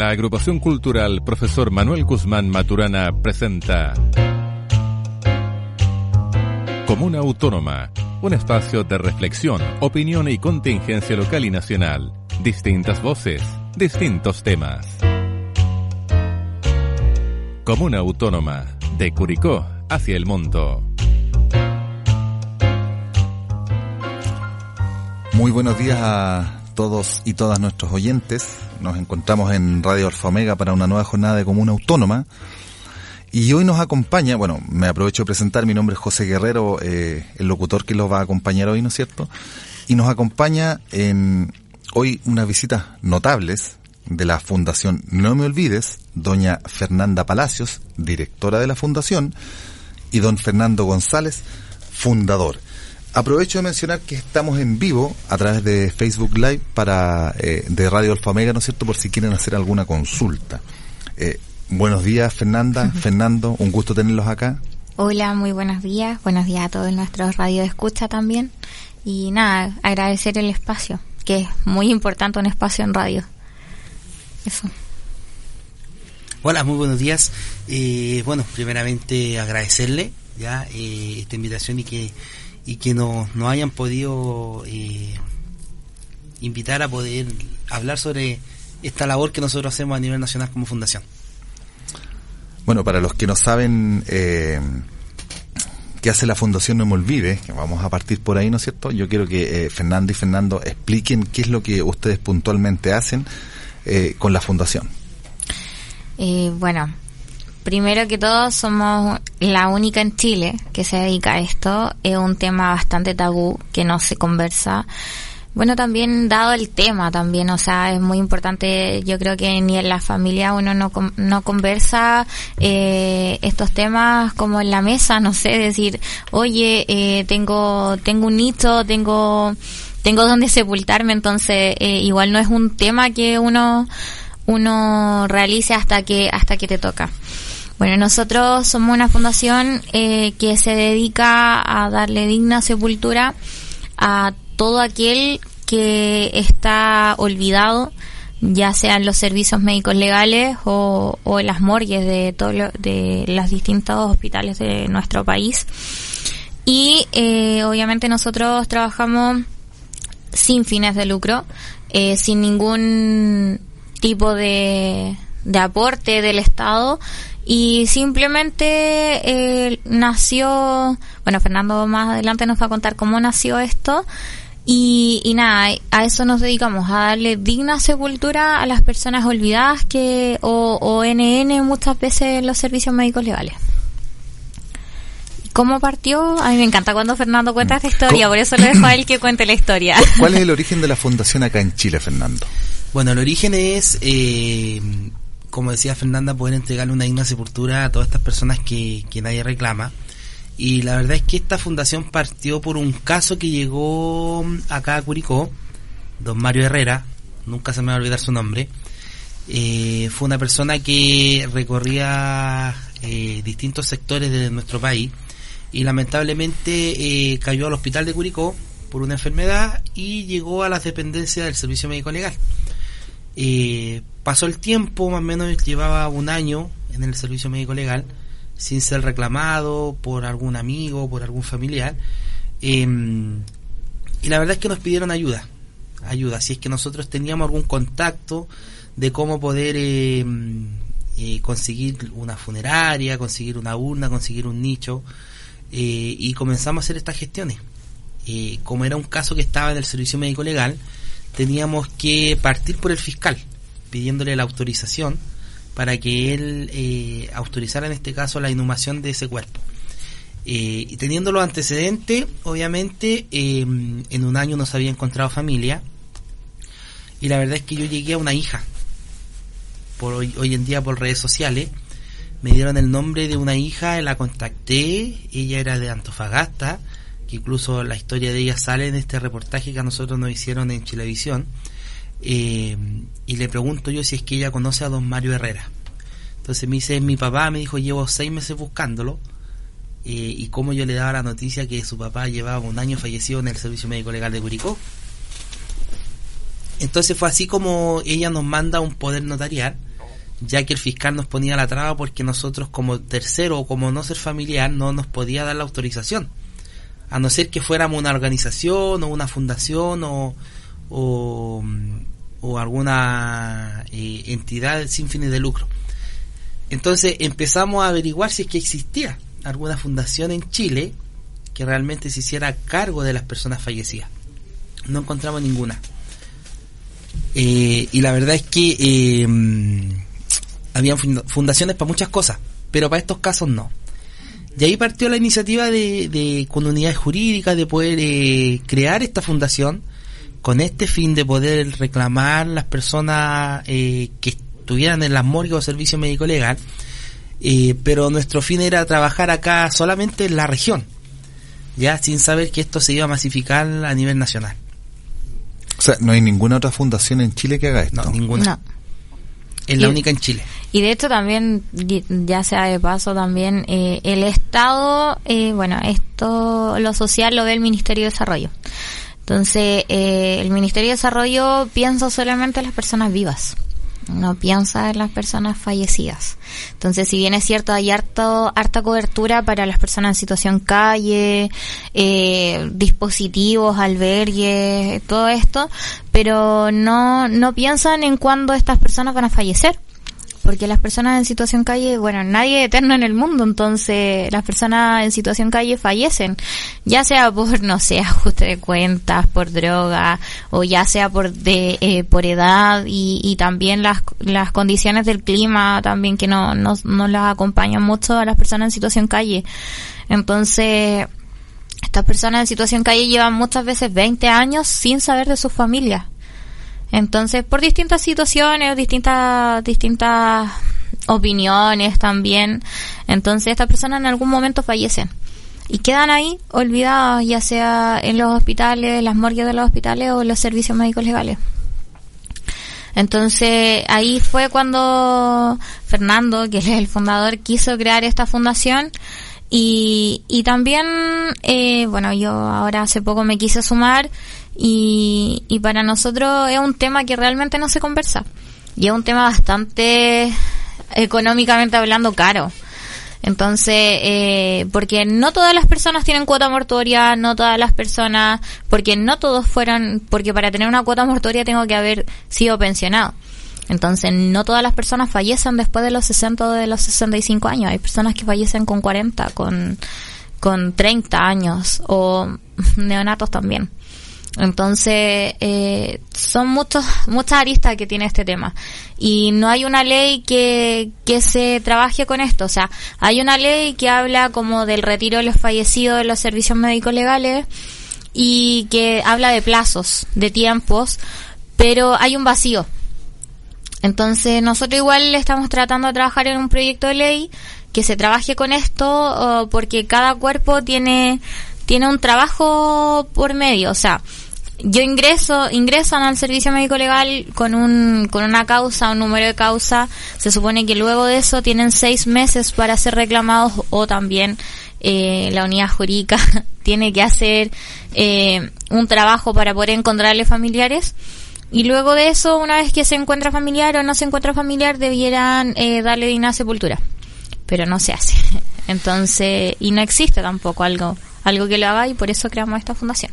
La agrupación cultural Profesor Manuel Guzmán Maturana presenta Comuna Autónoma, un espacio de reflexión, opinión y contingencia local y nacional. Distintas voces, distintos temas. Comuna Autónoma, de Curicó hacia el mundo. Muy buenos días a todos y todas nuestros oyentes. Nos encontramos en Radio Alfa Omega para una nueva jornada de Comuna Autónoma. Y hoy nos acompaña, bueno, me aprovecho de presentar, mi nombre es José Guerrero, eh, el locutor que los va a acompañar hoy, ¿no es cierto? Y nos acompaña en hoy unas visitas notables de la Fundación No Me Olvides, doña Fernanda Palacios, directora de la Fundación, y don Fernando González, fundador. Aprovecho de mencionar que estamos en vivo a través de Facebook Live para eh, de Radio Alfa Omega, ¿no es cierto? Por si quieren hacer alguna consulta. Eh, buenos días, Fernanda, Fernando, un gusto tenerlos acá. Hola, muy buenos días. Buenos días a todos nuestros radio de escucha también. Y nada, agradecer el espacio, que es muy importante un espacio en radio. Eso. Hola, muy buenos días. Eh, bueno, primeramente agradecerle ya eh, esta invitación y que y que nos, nos hayan podido eh, invitar a poder hablar sobre esta labor que nosotros hacemos a nivel nacional como fundación. Bueno, para los que no saben eh, qué hace la Fundación No Me Olvide, que vamos a partir por ahí, ¿no es cierto? Yo quiero que eh, Fernando y Fernando expliquen qué es lo que ustedes puntualmente hacen eh, con la Fundación. Eh, bueno, primero que todo somos la única en Chile que se dedica a esto. Es un tema bastante tabú que no se conversa. Bueno, también dado el tema también, o sea, es muy importante, yo creo que ni en la familia uno no, no conversa eh, estos temas como en la mesa, no sé, decir, oye, eh, tengo, tengo un nicho, tengo, tengo donde sepultarme, entonces eh, igual no es un tema que uno, uno realice hasta que, hasta que te toca. Bueno, nosotros somos una fundación eh, que se dedica a darle digna sepultura a todo aquel que está olvidado, ya sean los servicios médicos legales o, o las morgues de todo lo- de los distintos hospitales de nuestro país. Y eh, obviamente nosotros trabajamos sin fines de lucro, eh, sin ningún tipo de, de aporte del Estado y simplemente eh, nació, bueno, Fernando más adelante nos va a contar cómo nació esto y, y nada, a eso nos dedicamos, a darle digna sepultura a las personas olvidadas que o, o NN muchas veces en los servicios médicos legales. ¿Cómo partió? A mí me encanta cuando Fernando cuenta esta historia, ¿Cómo? por eso le dejo a él que cuente la historia. ¿Cuál es el origen de la Fundación acá en Chile, Fernando? Bueno, el origen es, eh, como decía Fernanda, poder entregarle una digna sepultura a todas estas personas que, que nadie reclama. Y la verdad es que esta fundación partió por un caso que llegó acá a Curicó, don Mario Herrera, nunca se me va a olvidar su nombre. Eh, fue una persona que recorría eh, distintos sectores de nuestro país y lamentablemente eh, cayó al hospital de Curicó por una enfermedad y llegó a las dependencias del servicio médico legal. Pasó el tiempo, más o menos llevaba un año en el servicio médico legal, sin ser reclamado por algún amigo, por algún familiar. Eh, y la verdad es que nos pidieron ayuda, ayuda, si es que nosotros teníamos algún contacto de cómo poder eh, eh, conseguir una funeraria, conseguir una urna, conseguir un nicho, eh, y comenzamos a hacer estas gestiones. Eh, como era un caso que estaba en el servicio médico legal, teníamos que partir por el fiscal, pidiéndole la autorización para que él eh, autorizara en este caso la inhumación de ese cuerpo. Eh, y teniendo los antecedentes, obviamente, eh, en un año no se había encontrado familia. Y la verdad es que yo llegué a una hija. Por hoy, hoy en día por redes sociales. Me dieron el nombre de una hija, la contacté. Ella era de Antofagasta. Que incluso la historia de ella sale en este reportaje que a nosotros nos hicieron en Chilevisión. Eh, y le pregunto yo si es que ella conoce a don Mario Herrera. Entonces me dice, mi papá me dijo, llevo seis meses buscándolo. eh, y cómo yo le daba la noticia que su papá llevaba un año fallecido en el Servicio Médico Legal de Curicó. Entonces fue así como ella nos manda un poder notarial ya que el fiscal nos ponía la traba porque nosotros como tercero o como no ser familiar no nos podía dar la autorización, a no ser que fuéramos una organización o una fundación o, o, alguna eh, entidad sin fines de lucro. Entonces empezamos a averiguar si es que existía alguna fundación en Chile que realmente se hiciera cargo de las personas fallecidas. No encontramos ninguna. Eh, y la verdad es que eh, habían fundaciones para muchas cosas, pero para estos casos no. Y ahí partió la iniciativa de, de con unidades jurídicas de poder eh, crear esta fundación con este fin de poder reclamar las personas eh, que estuvieran en las morgues o servicio médico legal, eh, pero nuestro fin era trabajar acá solamente en la región, ya sin saber que esto se iba a masificar a nivel nacional. O sea, no hay ninguna otra fundación en Chile que haga esto. No, ninguna. Es la única en Chile. Y de hecho también, ya sea de paso también, eh, el Estado, eh, bueno, esto, lo social lo ve el Ministerio de Desarrollo. Entonces, eh, el Ministerio de Desarrollo piensa solamente en las personas vivas no piensa en las personas fallecidas. Entonces, si bien es cierto, hay harto, harta cobertura para las personas en situación calle, eh, dispositivos, albergues, todo esto, pero no, no piensan en cuándo estas personas van a fallecer porque las personas en situación calle, bueno, nadie es eterno en el mundo, entonces las personas en situación calle fallecen, ya sea por, no sé, ajuste de cuentas, por droga, o ya sea por de, eh, por edad y, y también las, las condiciones del clima también que no, no, no las acompañan mucho a las personas en situación calle. Entonces, estas personas en situación calle llevan muchas veces 20 años sin saber de sus familias entonces, por distintas situaciones, distintas, distintas opiniones también, entonces estas personas en algún momento fallecen y quedan ahí olvidadas, ya sea en los hospitales, las morgues de los hospitales o los servicios médicos legales. Entonces ahí fue cuando Fernando, que es el fundador, quiso crear esta fundación y, y también, eh, bueno, yo ahora hace poco me quise sumar y, y para nosotros es un tema que realmente no se conversa. Y es un tema bastante económicamente hablando caro. Entonces, eh, porque no todas las personas tienen cuota mortuoria, no todas las personas, porque no todos fueran, porque para tener una cuota mortuoria tengo que haber sido pensionado. Entonces, no todas las personas fallecen después de los 60 o de los 65 años. Hay personas que fallecen con 40, con, con 30 años o neonatos también. Entonces, eh, son muchos, muchas aristas que tiene este tema. Y no hay una ley que, que se trabaje con esto. O sea, hay una ley que habla como del retiro de los fallecidos de los servicios médicos legales y que habla de plazos, de tiempos, pero hay un vacío. Entonces, nosotros igual estamos tratando de trabajar en un proyecto de ley que se trabaje con esto porque cada cuerpo tiene tiene un trabajo por medio, o sea, yo ingreso, ingresan al servicio médico legal con un, con una causa, un número de causa, se supone que luego de eso tienen seis meses para ser reclamados o también eh, la unidad jurídica tiene que hacer eh, un trabajo para poder encontrarle familiares y luego de eso, una vez que se encuentra familiar o no se encuentra familiar, debieran eh, darle digna sepultura. Pero no se hace. Entonces, y no existe tampoco algo algo que lo haga y por eso creamos esta fundación.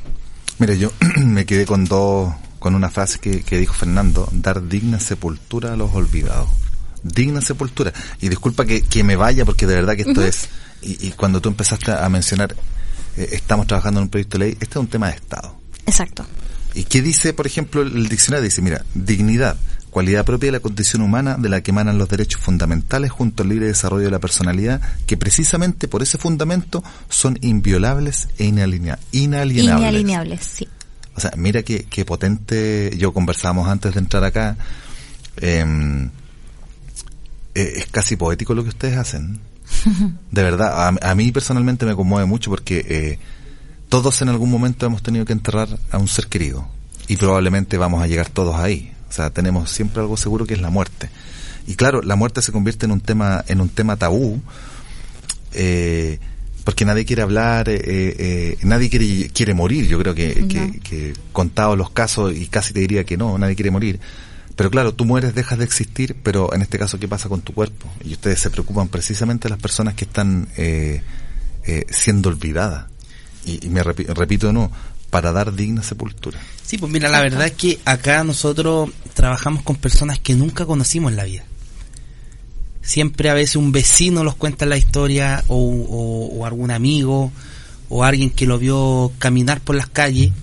Mire, yo me quedé con dos, con una frase que, que dijo Fernando, dar digna sepultura a los olvidados. Digna sepultura. Y disculpa que, que me vaya porque de verdad que esto es, y, y, cuando tú empezaste a mencionar, eh, estamos trabajando en un proyecto de ley, este es un tema de Estado. Exacto. ¿Y qué dice, por ejemplo, el diccionario? Dice, mira, dignidad, cualidad propia de la condición humana de la que emanan los derechos fundamentales junto al libre desarrollo de la personalidad, que precisamente por ese fundamento son inviolables e inalienables. Inalienables, sí. O sea, mira qué, qué potente, yo conversábamos antes de entrar acá, em, eh, es casi poético lo que ustedes hacen. De verdad, a, mí personalmente me conmueve mucho porque eh, todos en algún momento hemos tenido que enterrar a un ser querido y probablemente vamos a llegar todos ahí. O sea, tenemos siempre algo seguro que es la muerte. Y claro, la muerte se convierte en un tema, en un tema tabú, eh, porque nadie quiere hablar, eh, eh, nadie quiere, quiere morir. Yo creo que, que, contados los casos, y casi te diría que no, nadie quiere morir. Pero claro, tú mueres, dejas de existir, pero en este caso, ¿qué pasa con tu cuerpo? Y ustedes se preocupan precisamente de las personas que están eh, eh, siendo olvidadas. Y, me repito nuevo, para dar digna sepultura. Sí, pues mira, la verdad es que acá nosotros trabajamos con personas que nunca conocimos en la vida. Siempre a veces un vecino nos cuenta la historia o, algún amigo o alguien que lo vio caminar por las calles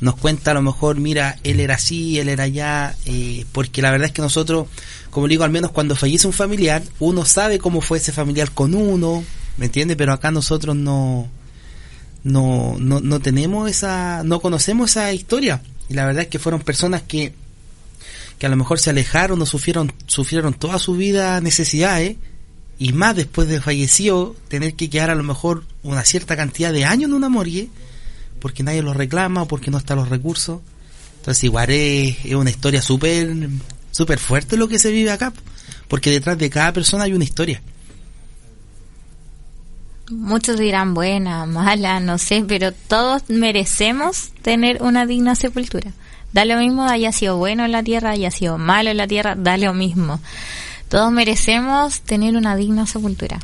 nos cuenta a lo mejor, mira, él era así, él era allá, eh, porque la verdad es que nosotros, como digo, al menos cuando fallece un familiar, uno sabe cómo fue ese familiar con uno, ¿me entiende? Pero acá nosotros no, no, no, no tenemos esa, no conocemos esa historia. Y la verdad es que fueron personas que, que a lo mejor se alejaron o sufrieron, sufrieron toda su vida necesidades, y más después de fallecido, tener que quedar a lo mejor una cierta cantidad de años en una morgue, porque nadie lo reclama o porque no están los recursos. Entonces igual es, una historia súper super fuerte lo que se vive acá, porque detrás de cada persona hay una historia. Muchos dirán buena, mala, no sé, pero todos merecemos tener una digna sepultura. Da lo mismo haya sido bueno en la tierra, haya sido malo en la tierra, da lo mismo. Todos merecemos tener una digna sepultura.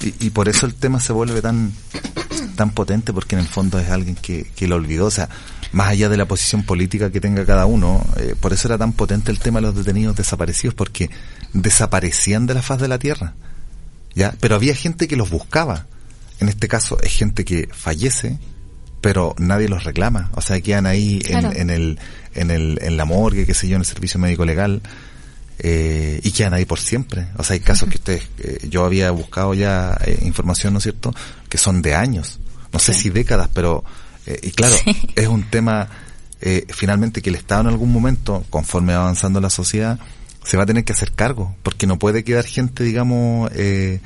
Y, por eso el tema se vuelve tan tan potente porque en el fondo es alguien que, que lo olvidó, o sea, más allá de la posición política que tenga cada uno, eh, por eso era tan potente el tema de los detenidos desaparecidos, porque desaparecían de la faz de la tierra, ¿ya? Pero había gente que los buscaba. En este caso es gente que fallece, pero nadie los reclama, o sea, quedan ahí en, en, el, en, el, en la morgue, qué sé yo, en el servicio médico legal, eh, y quedan ahí por siempre. O sea, hay casos que ustedes, eh, yo había buscado ya información, ¿no es cierto?, que son de años no sé si décadas, pero, eh, y claro, es un tema eh, finalmente que el Estado en algún momento, conforme va avanzando la sociedad, se va a tener que hacer cargo, porque no puede quedar gente, digamos, eh,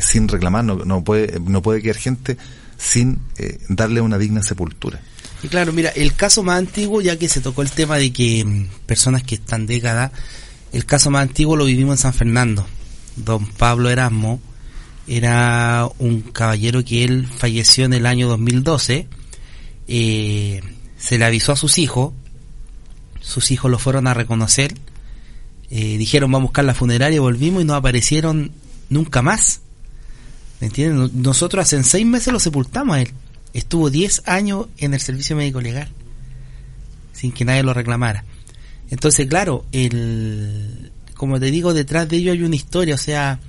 sin reclamar, no, no, puede, no puede quedar gente sin darle una digna sepultura. Y claro, mira, el caso más antiguo, ya que se tocó el tema de que mm, personas que están décadas, el caso más antiguo lo vivimos en San Fernando. Don Pablo Erasmo, era un caballero que él falleció en el año 2012. Eh, se le avisó a sus hijos, sus hijos lo fueron a reconocer, eh, dijeron vamos a buscar la funeraria, volvimos y no aparecieron nunca más. ¿Me entienden? Nosotros hace seis meses lo sepultamos a él. Estuvo 10 años en el servicio médico legal, sin que nadie lo reclamara. Entonces, claro, el, como te digo, detrás de ello hay una historia, o sea,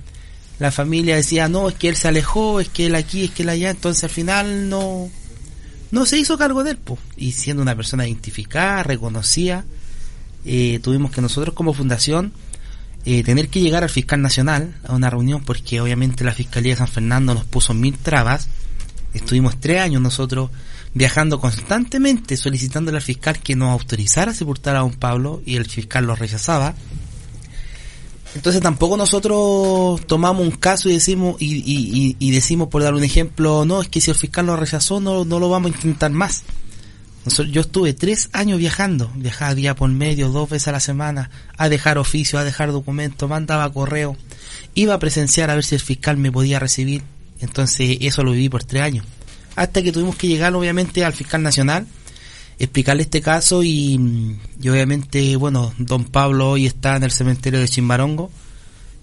la familia decía, no, es que él se alejó, es que él aquí, es que él allá, entonces al final no, no se hizo cargo de él, y siendo una persona identificada, reconocida, eh, tuvimos que nosotros como fundación eh, tener que llegar al fiscal nacional a una reunión porque obviamente la Fiscalía de San Fernando nos puso mil trabas, estuvimos tres años nosotros viajando constantemente solicitándole al fiscal que nos autorizara a sepultar a don Pablo y el fiscal lo rechazaba entonces tampoco nosotros tomamos un caso y decimos y, y, decimos por dar un ejemplo, no, es que si el fiscal lo rechazó no, no lo vamos a intentar más. Yo estuve tres años viajando, viajaba día por medio, dos veces a la semana, a dejar oficio, a dejar documentos, mandaba correo, iba a presenciar a ver si el fiscal me podía recibir. Entonces eso lo viví por tres años. Hasta que tuvimos que llegar obviamente al fiscal nacional explicarle este caso y, obviamente, bueno, don Pablo hoy está en el cementerio de Chimbarongo,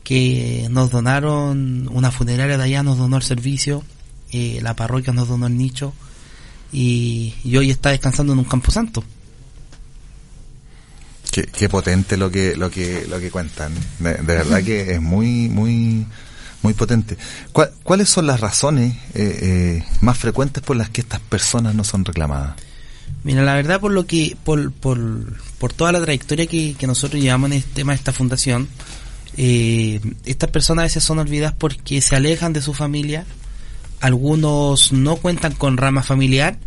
que nos donaron, una funeraria de allá nos donó el servicio, eh, la parroquia nos donó el nicho y, hoy está descansando en un campo santo. Qué, potente lo que lo que lo que cuentan. De, verdad que es muy muy muy potente. ¿Cuáles son las razones eh, eh, más frecuentes por las que estas personas no son reclamadas? Mira, la verdad por lo que, por, por, por toda la trayectoria que, nosotros llevamos en este tema de esta fundación, eh, estas personas a veces son olvidadas porque se alejan de su familia, algunos no cuentan con rama familiar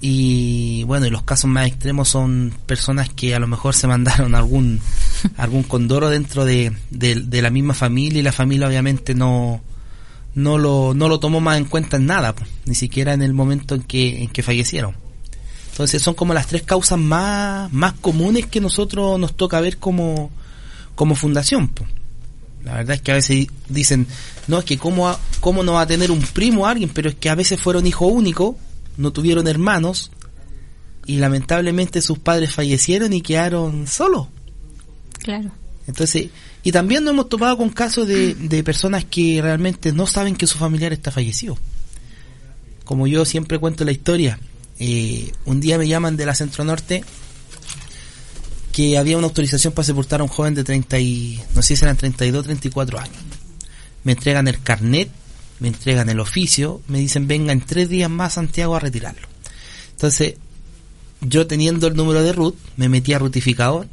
y bueno, y los casos más extremos son personas que a lo mejor se mandaron algún algún condoro dentro de, de, la misma familia y la familia obviamente no no lo, no lo tomó más en cuenta en nada, ni siquiera en el momento en que, en que fallecieron. Entonces son como las tres causas más, más comunes que nosotros nos toca ver como, como fundación. La verdad es que a veces dicen, no, es que cómo, cómo no va a tener un primo alguien, pero es que a veces fueron hijo único, no tuvieron hermanos y lamentablemente sus padres fallecieron y quedaron solos. Claro. Entonces, y también nos hemos topado con casos de, de personas que realmente no saben que su familiar está fallecido. Como yo siempre cuento la historia, eh, un día me llaman de la Centro Norte que había una autorización para sepultar a un joven de 30 y, no sé si eran 32, 34 años. Me entregan el carnet, me entregan el oficio, me dicen venga en tres días más Santiago a retirarlo. Entonces, yo teniendo el número de RUT, me metí a rutificador,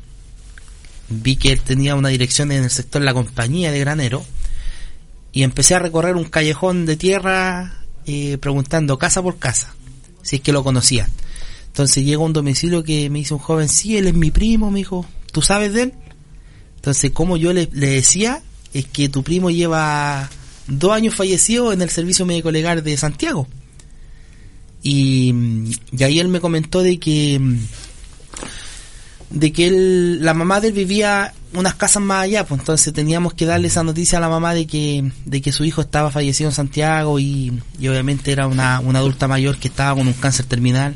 vi que él tenía una dirección en el sector La Compañía de Granero, y empecé a recorrer un callejón de tierra eh, preguntando casa por casa, si es que lo conocían. Entonces llega un domicilio que me dice un joven, sí, él es mi primo, me dijo, ¿tú sabes de él? Entonces, como yo le, le decía, es que tu primo lleva dos años fallecido en el servicio médico legal de Santiago. Y, y ahí él me comentó de que de que él, la mamá de él vivía unas casas más allá, pues entonces teníamos que darle esa noticia a la mamá de que, de que su hijo estaba fallecido en Santiago y, y obviamente era una, una adulta mayor que estaba con un cáncer terminal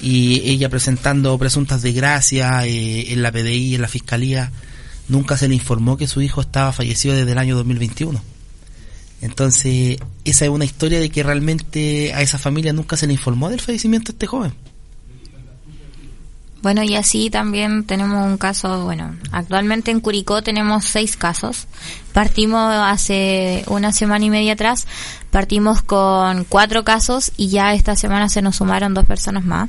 y ella presentando presuntas desgracias eh, en la PDI, en la fiscalía, nunca se le informó que su hijo estaba fallecido desde el año 2021. Entonces, esa es una historia de que realmente a esa familia nunca se le informó del fallecimiento de este joven. Bueno, y así también tenemos un caso, bueno, actualmente en Curicó tenemos seis casos. Partimos hace una semana y media atrás, partimos con cuatro casos y ya esta semana se nos sumaron dos personas más.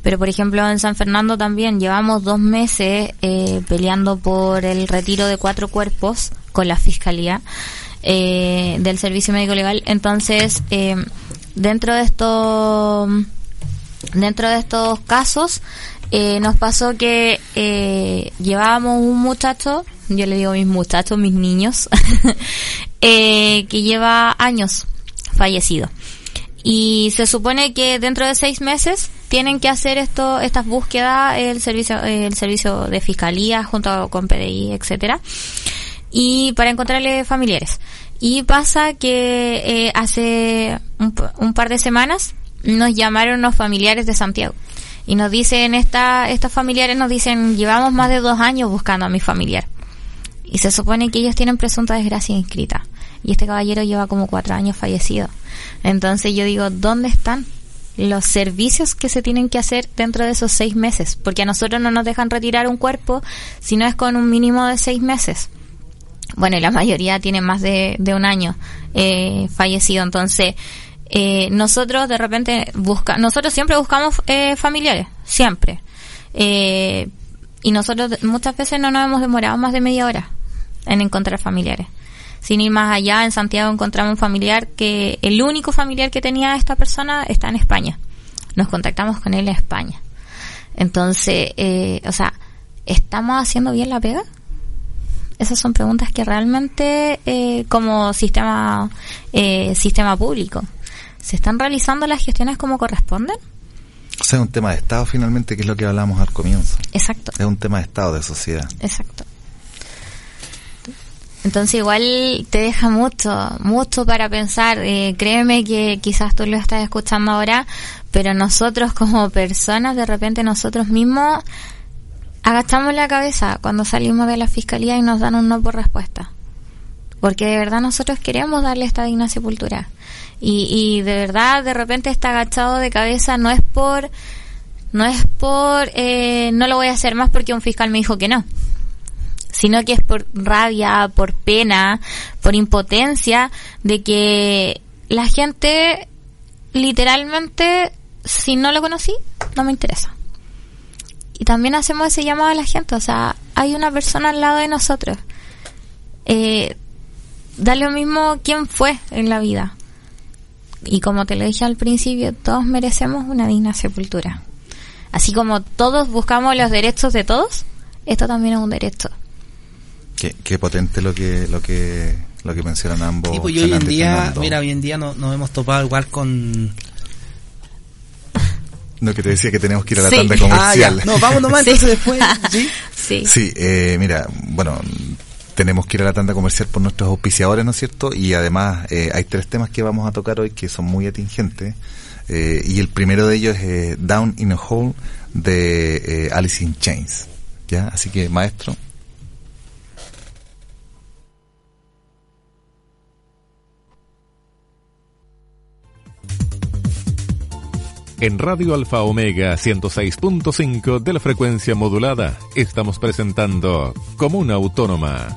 Pero por ejemplo en San Fernando también llevamos dos meses eh, peleando por el retiro de cuatro cuerpos con la fiscalía eh, del servicio médico legal. Entonces, eh, dentro de estos dentro de estos casos eh, nos pasó que eh, llevábamos un muchacho, yo le digo mis muchachos, mis niños, eh, que lleva años fallecido. Y se supone que dentro de seis meses tienen que hacer esto, estas búsquedas el servicio, el servicio de fiscalía junto con PDI, etcétera, y para encontrarle familiares. Y pasa que eh, hace un, un par de semanas nos llamaron los familiares de Santiago y nos dicen, esta, estos familiares nos dicen, llevamos más de dos años buscando a mi familiar. Y se supone que ellos tienen presunta desgracia inscrita. Y este caballero lleva como cuatro años fallecido. Entonces yo digo, ¿dónde están los servicios que se tienen que hacer dentro de esos seis meses? Porque a nosotros no nos dejan retirar un cuerpo si no es con un mínimo de seis meses. Bueno, y la mayoría tiene más de, de un año eh, fallecido. Entonces, eh, nosotros de repente busca, nosotros siempre buscamos eh, familiares, siempre. Eh, y nosotros muchas veces no nos hemos demorado más de media hora en encontrar familiares. Sin ir más allá, en Santiago encontramos un familiar que el único familiar que tenía esta persona está en España. Nos contactamos con él en España. Entonces, eh, o sea, ¿estamos haciendo bien la pega? Esas son preguntas que realmente, eh, como sistema, eh, sistema público, ¿Se están realizando las gestiones como corresponden? O sea, es un tema de Estado finalmente, que es lo que hablamos al comienzo. Exacto. Es un tema de Estado, de sociedad. Exacto. Entonces igual te deja mucho, mucho para pensar. Eh, créeme que quizás tú lo estás escuchando ahora, pero nosotros como personas, de repente nosotros mismos agachamos la cabeza cuando salimos de la fiscalía y nos dan un no por respuesta. Porque de verdad nosotros queremos darle esta digna sepultura. Y, y de verdad, de repente está agachado de cabeza, no es por, no es por, eh, no lo voy a hacer más porque un fiscal me dijo que no, sino que es por rabia, por pena, por impotencia de que la gente literalmente, si no lo conocí, no me interesa. Y también hacemos ese llamado a la gente, o sea, hay una persona al lado de nosotros. Eh, da lo mismo quién fue en la vida y como te lo dije al principio, todos merecemos una digna sepultura. Así como todos buscamos los derechos de todos, esto también es un derecho. Qué, qué potente lo que lo que lo que mencionan ambos. Sí, pues hoy en día, mira, hoy en día nos, nos hemos topado igual con no, que te decía que tenemos que ir a la sí. tanda comercial. Ah, no, vamos nomás Sí. entonces después. ¿sí? Sí. Sí, eh, mira, bueno, tenemos que ir a la tanda comercial por nuestros auspiciadores, ¿no es cierto? Y además eh, hay tres temas que vamos a tocar hoy que son muy atingentes. Eh, y el primero de ellos es eh, Down in a Hole de eh, Alice in Chains. ¿Ya? Así que, maestro. En Radio Alfa Omega 106.5 de la frecuencia modulada estamos presentando Comuna Autónoma.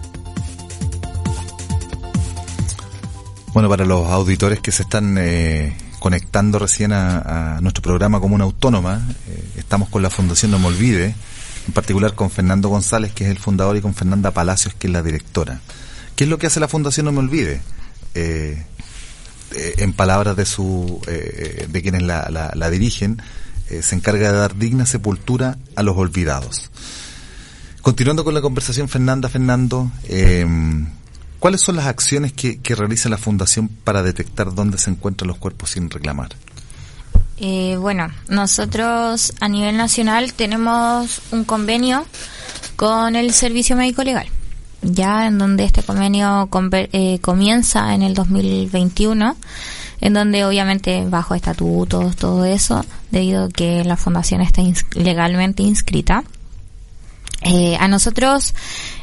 Bueno, para los auditores que se están eh, conectando recién a, nuestro programa Comuna Autónoma, eh, estamos con la Fundación No Me Olvide, en particular con Fernando González, que es el fundador, y con Fernanda Palacios, que es la directora. ¿Qué es lo que hace la Fundación No Me Olvide? Eh, eh, en palabras de su eh, de quienes la, la, dirigen, eh, se encarga de dar digna sepultura a los olvidados. Continuando con la conversación, Fernanda, Fernando, ¿cuáles son las acciones que, realiza la Fundación para detectar dónde se encuentran los cuerpos sin reclamar? bueno, nosotros a nivel nacional tenemos un convenio con el Servicio Médico Legal ya en donde este convenio eh, comienza en el 2021, en donde obviamente bajo estatutos, todo eso, debido a que la fundación está legalmente inscrita. Eh, a nosotros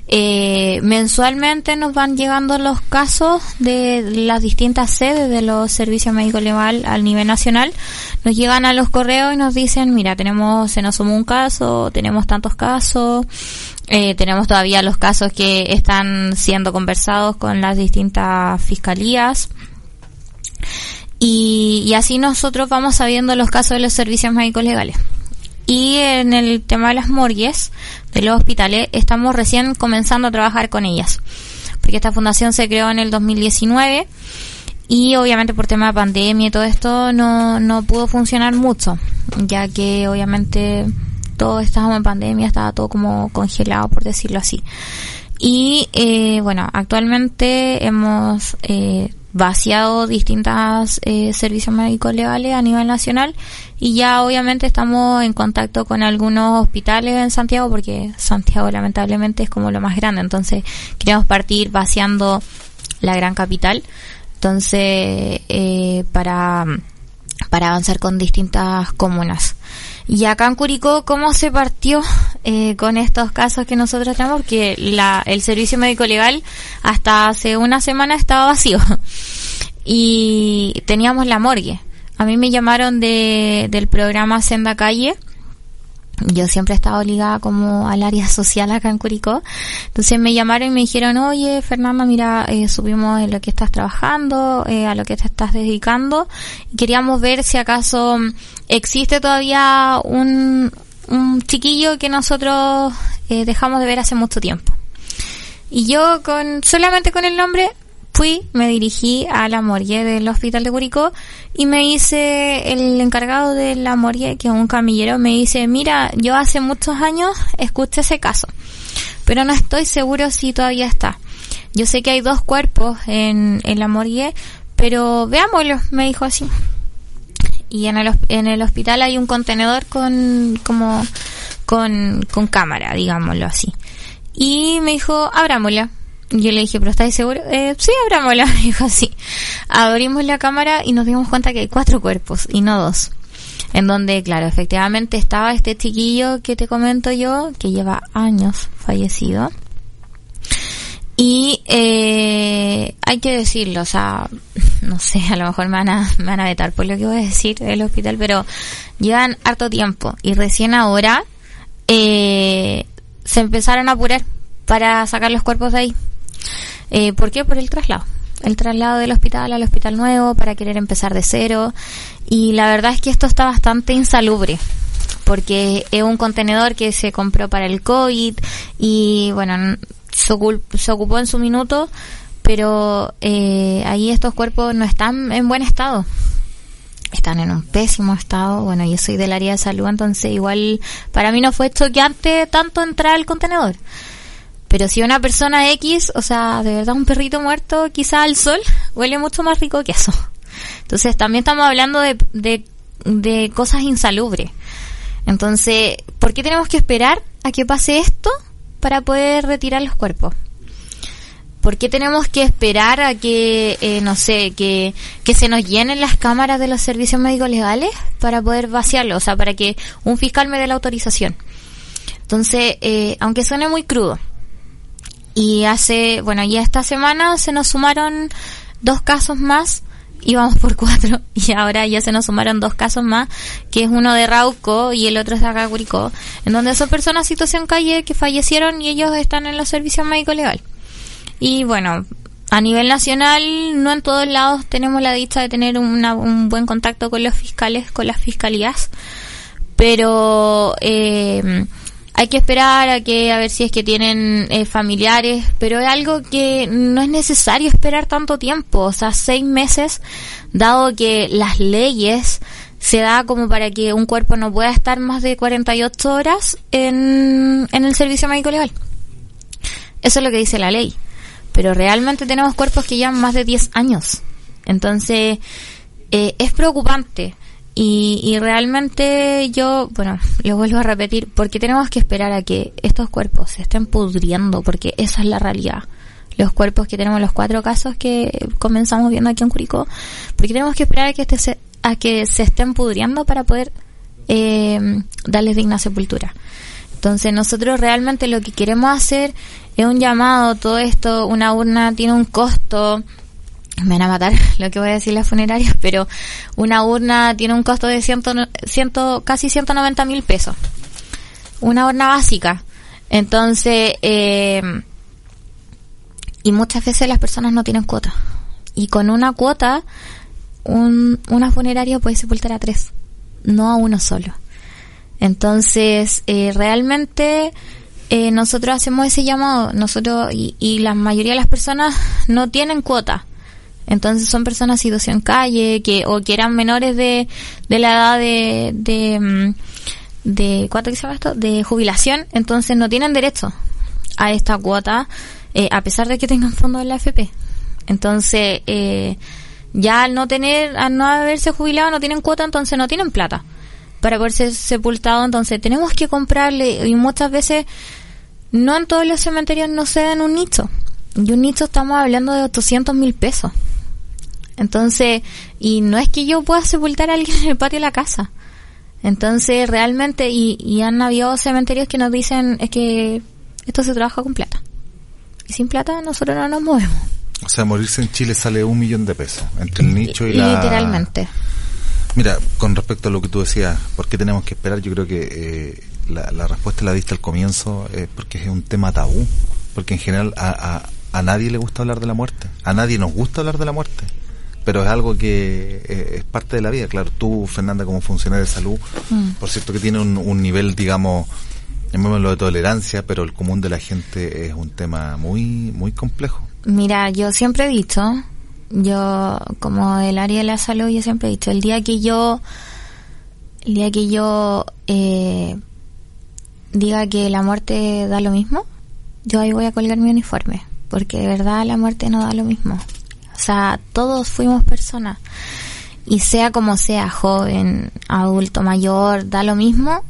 eh, mensualmente nos van llegando los casos de las distintas sedes de los servicios médicos legal al nivel nacional. Nos llegan a los correos y nos dicen, mira, tenemos, se nos sumó un caso, tenemos tantos casos, eh, tenemos todavía los casos que están siendo conversados con las distintas fiscalías. Y, así nosotros vamos sabiendo los casos de los servicios médicos legales. Y en el tema de las morgues de los hospitales estamos recién comenzando a trabajar con ellas. Porque esta fundación se creó en el 2019 y obviamente por tema de pandemia y todo esto no, no pudo funcionar mucho. Ya que obviamente todo estábamos en pandemia, estaba todo como congelado, por decirlo así. Y eh, bueno, actualmente hemos eh, vaciado distintos eh, servicios médicos legales a nivel nacional y ya obviamente estamos en contacto con algunos hospitales en Santiago porque Santiago lamentablemente es como lo más grande, entonces queremos partir vaciando la gran capital. Entonces, eh, para, para avanzar con distintas comunas. Y acá en Curicó, ¿cómo se partió eh, con estos casos que nosotros tenemos? Porque la, el servicio médico legal hasta hace una semana estaba vacío y teníamos la morgue. A mí me llamaron de, del programa Senda Calle yo siempre he estado ligada como al área social acá en Curicó. Entonces me llamaron y me dijeron, oye, Fernanda, mira, eh, subimos en lo que estás trabajando, eh, a lo que te estás dedicando. Y queríamos ver si acaso existe todavía un, un chiquillo que nosotros eh, dejamos de ver hace mucho tiempo. Y yo con, solamente con el nombre, fui, me dirigí a la morgue del hospital de Curicó y me dice el encargado de la morgue, que es un camillero, me dice, mira, yo hace muchos años escuché ese caso, pero no estoy seguro si todavía está. Yo sé que hay dos cuerpos en, en la morgue, pero veámoslo, me dijo así. Y en el, en el hospital hay un contenedor con, como, con, cámara, digámoslo así. Y me dijo, abrámosla. Yo le dije, ¿pero estáis seguro? Eh, sí, abrámosla. Me dijo, sí. Abrimos la cámara y nos dimos cuenta que hay cuatro cuerpos y no dos. En donde, claro, efectivamente estaba este chiquillo que te comento yo, que lleva años fallecido. Y eh, hay que decirlo, o sea, no sé, a lo mejor me van, a, me van a vetar por lo que voy a decir del hospital, pero llevan harto tiempo y recién ahora eh, se empezaron a apurar para sacar los cuerpos de ahí. Eh, ¿Por qué? Por el traslado. El traslado del hospital al hospital nuevo para querer empezar de cero. Y la verdad es que esto está bastante insalubre porque es un contenedor que se compró para el COVID y bueno, se, ocupó en su minuto, pero eh, ahí estos cuerpos no están en buen estado. Están en un pésimo estado. Bueno, yo soy del área de salud, entonces igual para mí no fue choqueante tanto entrar al contenedor. Pero si una persona X, o sea, de verdad un perrito muerto, quizá al sol, huele mucho más rico que eso. Entonces también estamos hablando de, de, de cosas insalubres. Entonces, ¿por qué tenemos que esperar a que pase esto para poder retirar los cuerpos? ¿Por qué tenemos que esperar a que, eh, no sé, que, que se nos llenen las cámaras de los servicios médicos legales para poder vaciarlo? O sea, para que un fiscal me dé la autorización. Entonces, eh, aunque suene muy crudo, y hace, bueno, ya esta semana se nos sumaron dos casos más íbamos por cuatro y ahora ya se nos sumaron dos casos más, que es uno de Rauco y el otro es de acá en donde son personas situación calle que fallecieron y ellos están en los servicios médico legal. Y bueno, a nivel nacional, no en todos lados tenemos la dicha de tener un buen contacto con los fiscales, con las fiscalías, pero eh, hay que esperar a que a ver si es que tienen eh, familiares, pero es algo que no es necesario esperar tanto tiempo, o sea, seis meses, dado que las leyes se da como para que un cuerpo no pueda estar más de 48 horas en, en el servicio médico legal. Eso es lo que dice la ley. Pero realmente tenemos cuerpos que llevan más de 10 años. Entonces, eh, es preocupante. Y, y realmente yo, bueno, lo vuelvo a repetir, porque tenemos que esperar a que estos cuerpos se estén pudriendo, porque esa es la realidad. Los cuerpos que tenemos, los cuatro casos que comenzamos viendo aquí en Curicó, porque tenemos que esperar a que, este se, a que se estén pudriendo para poder eh, darles digna sepultura. Entonces nosotros realmente lo que queremos hacer es un llamado, todo esto, una urna tiene un costo, me van a matar lo que voy a decir las funerarias, pero una urna tiene un costo de ciento, ciento, casi 190 mil pesos. Una urna básica. Entonces, eh, y muchas veces las personas no tienen cuota. Y con una cuota, un, una funeraria puede sepultar a tres, no a uno solo. Entonces, eh, realmente eh, nosotros hacemos ese llamado, nosotros y, y la mayoría de las personas no tienen cuota entonces son personas situación calle que o que eran menores de, de la edad de, de, mm, de ¿cuánto que se llama esto? De jubilación, entonces no tienen derecho a esta cuota eh, a pesar de que tengan fondos en la AFP. Entonces, eh, ya al no tener, al no haberse jubilado, no tienen cuota, entonces no tienen plata para poder ser sepultado. Entonces, tenemos que comprarle, y muchas veces, no en todos los cementerios no se dan un nicho. Y un nicho estamos hablando de 800 mil pesos. Entonces, y no es que yo pueda sepultar a alguien en el patio de la casa. Entonces, realmente, y, y han habido cementerios que nos dicen, es que esto se trabaja con plata. Y sin plata nosotros no nos movemos. O sea, morirse en Chile sale un millón de pesos entre el nicho y la... Literalmente. Mira, con respecto a lo que tú decías, ¿por qué tenemos que esperar? Yo creo que eh, la, la, respuesta la diste al comienzo, eh, porque es un tema tabú. Porque en general a, a, a nadie le gusta hablar de la muerte. A nadie nos gusta hablar de la muerte pero es algo que eh, es parte de la vida. Claro, tú, Fernanda, como funcionaria de salud, mm. por cierto que tiene un, nivel, digamos, llamémoslo de tolerancia, pero el común de la gente es un tema muy, muy complejo. Mira, yo siempre he dicho, yo, como el área de la salud, yo siempre he dicho, el día que yo, el día que yo eh, diga que la muerte da lo mismo, yo ahí voy a colgar mi uniforme, porque de verdad la muerte no da lo mismo. O sea, todos fuimos personas. Y sea como sea, joven, adulto, mayor, da lo mismo,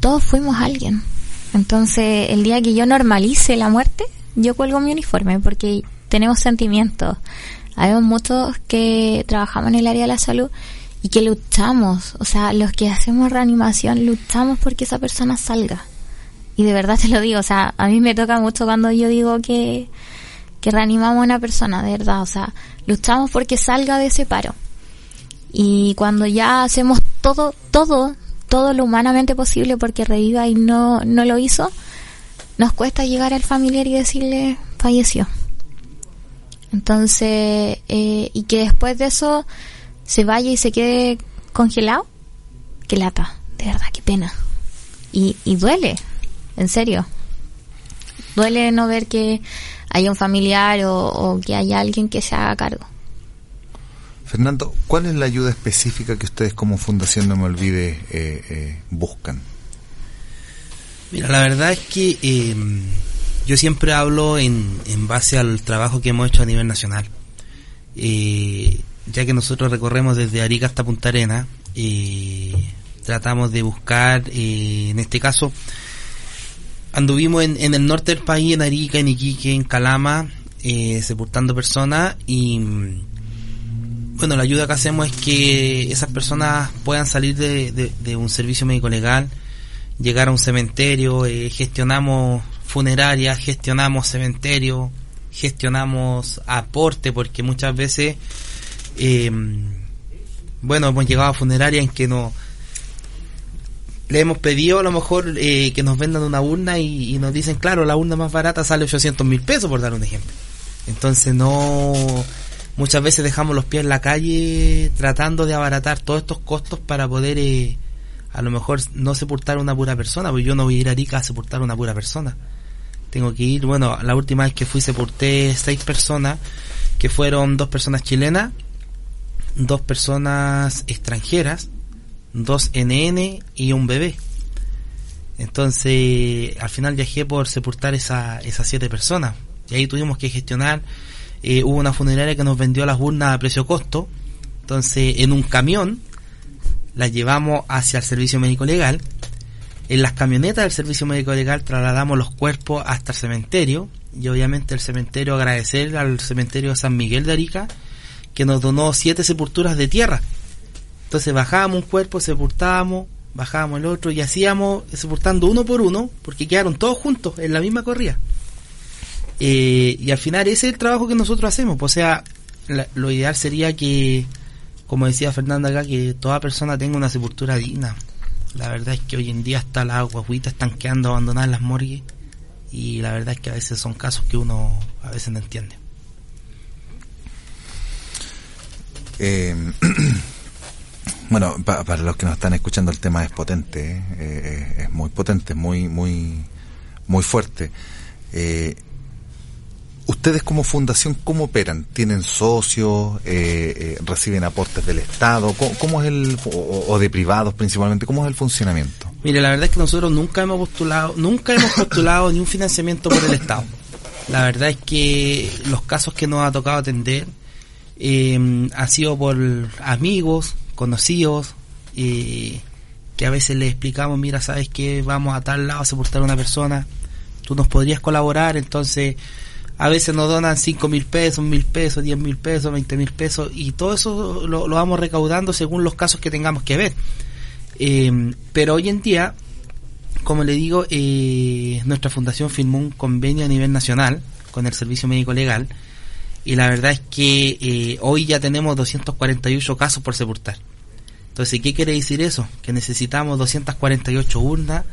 todos fuimos alguien. Entonces, el día que yo normalice la muerte, yo cuelgo mi uniforme porque tenemos sentimientos. Hay muchos que trabajamos en el área de la salud y que luchamos, o sea, los que hacemos reanimación luchamos porque esa persona salga. Y de verdad te lo digo, o sea, a mí me toca mucho cuando yo digo que que reanimamos a una persona, de verdad, o sea, luchamos porque salga de ese paro. Y cuando ya hacemos todo, todo, todo lo humanamente posible porque reviva y no, no lo hizo, nos cuesta llegar al familiar y decirle falleció. Entonces, eh, y que después de eso se vaya y se quede congelado, qué lata, de verdad, qué pena. Y, y duele, en serio. Duele no ver que hay un familiar o, que haya alguien que se haga cargo. Fernando, ¿cuál es la ayuda específica que ustedes como Fundación No Me Olvide eh, eh, buscan? Mira, la verdad es que em, yo siempre hablo en, en, base al trabajo que hemos hecho a nivel nacional. Eh, ya que nosotros recorremos desde Arica hasta Punta Arena, tratamos de buscar, en este caso, anduvimos en, en, el norte del país, en Arica, en Iquique, en Calama, eh, sepultando personas y bueno, la ayuda que hacemos es que esas personas puedan salir de, de, un servicio médico legal, llegar a un cementerio, eh, gestionamos funerarias, gestionamos cementerio, gestionamos aporte, porque muchas veces Eh, bueno, hemos llegado a funerarias en que no le hemos pedido a lo mejor eh, que nos vendan una urna y, nos dicen, claro, la urna más barata sale 800 mil pesos, por dar un ejemplo. Entonces no, muchas veces dejamos los pies en la calle tratando de abaratar todos estos costos para poder eh, a lo mejor no sepultar una pura persona, porque yo no voy a ir a Arica a sepultar una pura persona. Tengo que ir, bueno, la última vez que fui sepulté seis personas, que fueron dos personas chilenas, dos personas extranjeras, dos NN y un bebé. Entonces, al final viajé por sepultar esa, esas siete personas. Y ahí tuvimos que gestionar. Eh, hubo una funeraria que nos vendió las urnas a precio costo. Entonces, en un camión, las llevamos hacia el servicio médico legal. En las camionetas del servicio médico legal trasladamos los cuerpos hasta el cementerio. Y obviamente el cementerio agradecer al cementerio de San Miguel de Arica que nos donó siete sepulturas de tierra entonces bajábamos un cuerpo, sepultábamos, bajábamos el otro y hacíamos sepultando uno por uno, porque quedaron todos juntos en la misma corrida. Eh, y al final ese es el trabajo que nosotros hacemos. Pues, o sea, lo ideal sería que, como decía Fernanda acá, que toda persona tenga una sepultura digna. La verdad es que hoy en día hasta las guaguitas están quedando abandonadas las morgues y la verdad es que a veces son casos que uno a veces no entiende. Eh, Bueno, para los que nos están escuchando el tema es potente, ¿eh? Eh, es muy potente, muy muy muy fuerte. Eh, ustedes como fundación cómo operan? ¿Tienen socios? ¿Reciben aportes del Estado? ¿Cómo, es el o, de privados principalmente? ¿Cómo es el funcionamiento? Mire, la verdad es que nosotros nunca hemos postulado nunca hemos postulado ni un financiamiento por el Estado. La verdad es que los casos que nos ha tocado atender eh, ha sido por amigos, conocidos, y que a veces le explicamos, mira, sabes que vamos a tal lado a sepultar a una persona, tú nos podrías colaborar, entonces a veces nos donan cinco mil pesos, mil pesos, diez mil pesos, veinte mil pesos, y todo eso lo, vamos recaudando según los casos que tengamos que ver. Eh, pero hoy en día, como le digo, eh, nuestra fundación firmó un convenio a nivel nacional con el Servicio Médico Legal, y la verdad es que eh, hoy ya tenemos 248 casos por sepultar. Entonces, ¿qué quiere decir eso? Que necesitamos 248 urnas,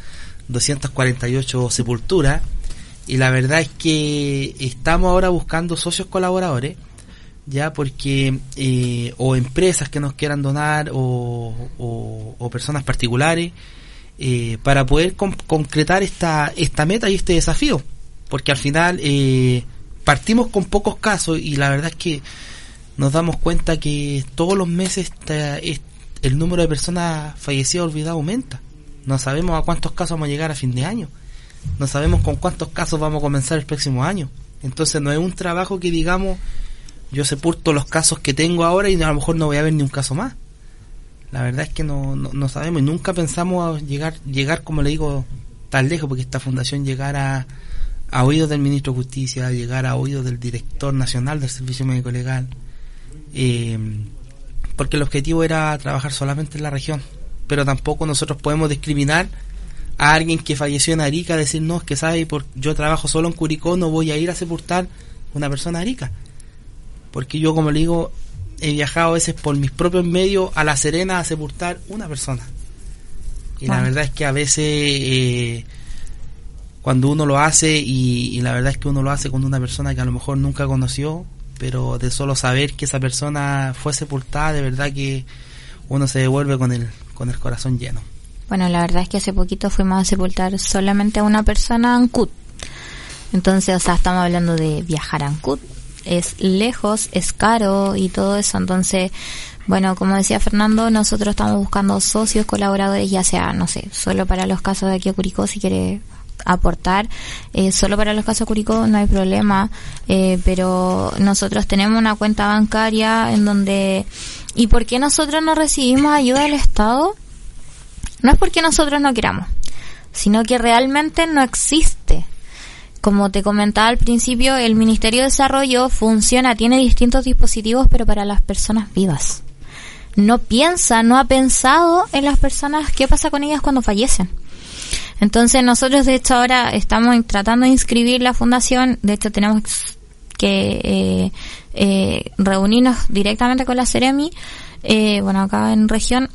248 sepulturas, y la verdad es que estamos ahora buscando socios colaboradores, ya porque eh, o empresas que nos quieran donar o, o, personas particulares eh, para poder concretar esta esta meta y este desafío porque al final eh, partimos con pocos casos y la verdad es que nos damos cuenta que todos los meses el número de personas fallecidas olvidadas aumenta. No sabemos a cuántos casos vamos a llegar a fin de año. No sabemos con cuántos casos vamos a comenzar el próximo año. Entonces no es un trabajo que digamos yo sepulto los casos que tengo ahora y a lo mejor no voy a ver ni un caso más. La verdad es que no, no, sabemos y nunca pensamos llegar, llegar como le digo, tan lejos porque esta fundación llegara oídos del ministro de Justicia, llegar a oídos del director nacional del Servicio Médico Legal, eh, porque el objetivo era trabajar solamente en la región, pero tampoco nosotros podemos discriminar a alguien que falleció en Arica, decir, no, es que sabe, por, yo trabajo solo en Curicó, no voy a ir a sepultar una persona a Arica, porque yo, como le digo, he viajado a veces por mis propios medios a La Serena a sepultar una persona. Y la verdad es que a veces... Eh, cuando uno lo hace y, la verdad es que uno lo hace con una persona que a lo mejor nunca conoció, pero de solo saber que esa persona fue sepultada, de verdad que uno se devuelve con el, con el corazón lleno. Bueno, la verdad es que hace poquito fuimos a sepultar solamente a una persona en Ancud. Entonces, o sea, estamos hablando de viajar a Ancud. Es lejos, es caro y todo eso. Entonces, bueno, como decía Fernando, nosotros estamos buscando socios, colaboradores, ya sea, no sé, solo para los casos de aquí a Curicó, si quiere aportar. Eh, solo para los casos Curicó no hay problema, eh, pero nosotros tenemos una cuenta bancaria en donde... ¿Y por qué nosotros no recibimos ayuda del Estado? No es porque nosotros no queramos, sino que realmente no existe. Como te comentaba al principio, el Ministerio de Desarrollo funciona, tiene distintos dispositivos, pero para las personas vivas. No piensa, no ha pensado en las personas, qué pasa con ellas cuando fallecen. Entonces nosotros de hecho ahora estamos tratando de inscribir la fundación, de hecho tenemos que eh, eh, reunirnos directamente con la Ceremi, eh, bueno, acá en región,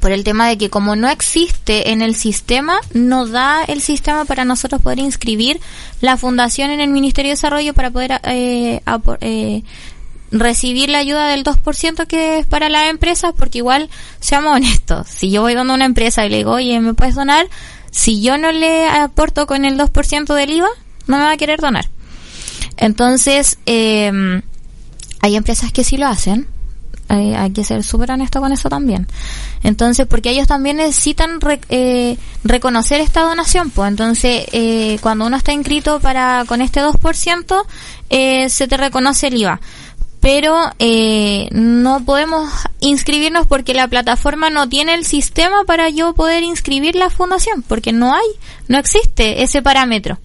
por el tema de que como no existe en el sistema, no da el sistema para nosotros poder inscribir la fundación en el Ministerio de Desarrollo para poder eh, eh, recibir la ayuda del 2% que es para las empresas, porque igual, seamos honestos, si yo voy dando a una empresa y le digo, oye, ¿me puedes donar? Si yo no le aporto con el 2% del IVA, no me va a querer donar. Entonces, eh, hay empresas que sí lo hacen, hay que ser súper honesto con eso también. Entonces, porque ellos también necesitan eh, reconocer esta donación, pues entonces eh, cuando uno está inscrito para con este 2%, eh, se te reconoce el IVA. Pero eh, no podemos inscribirnos porque la plataforma no tiene el sistema para yo poder inscribir la fundación, porque no hay, no existe ese parámetro.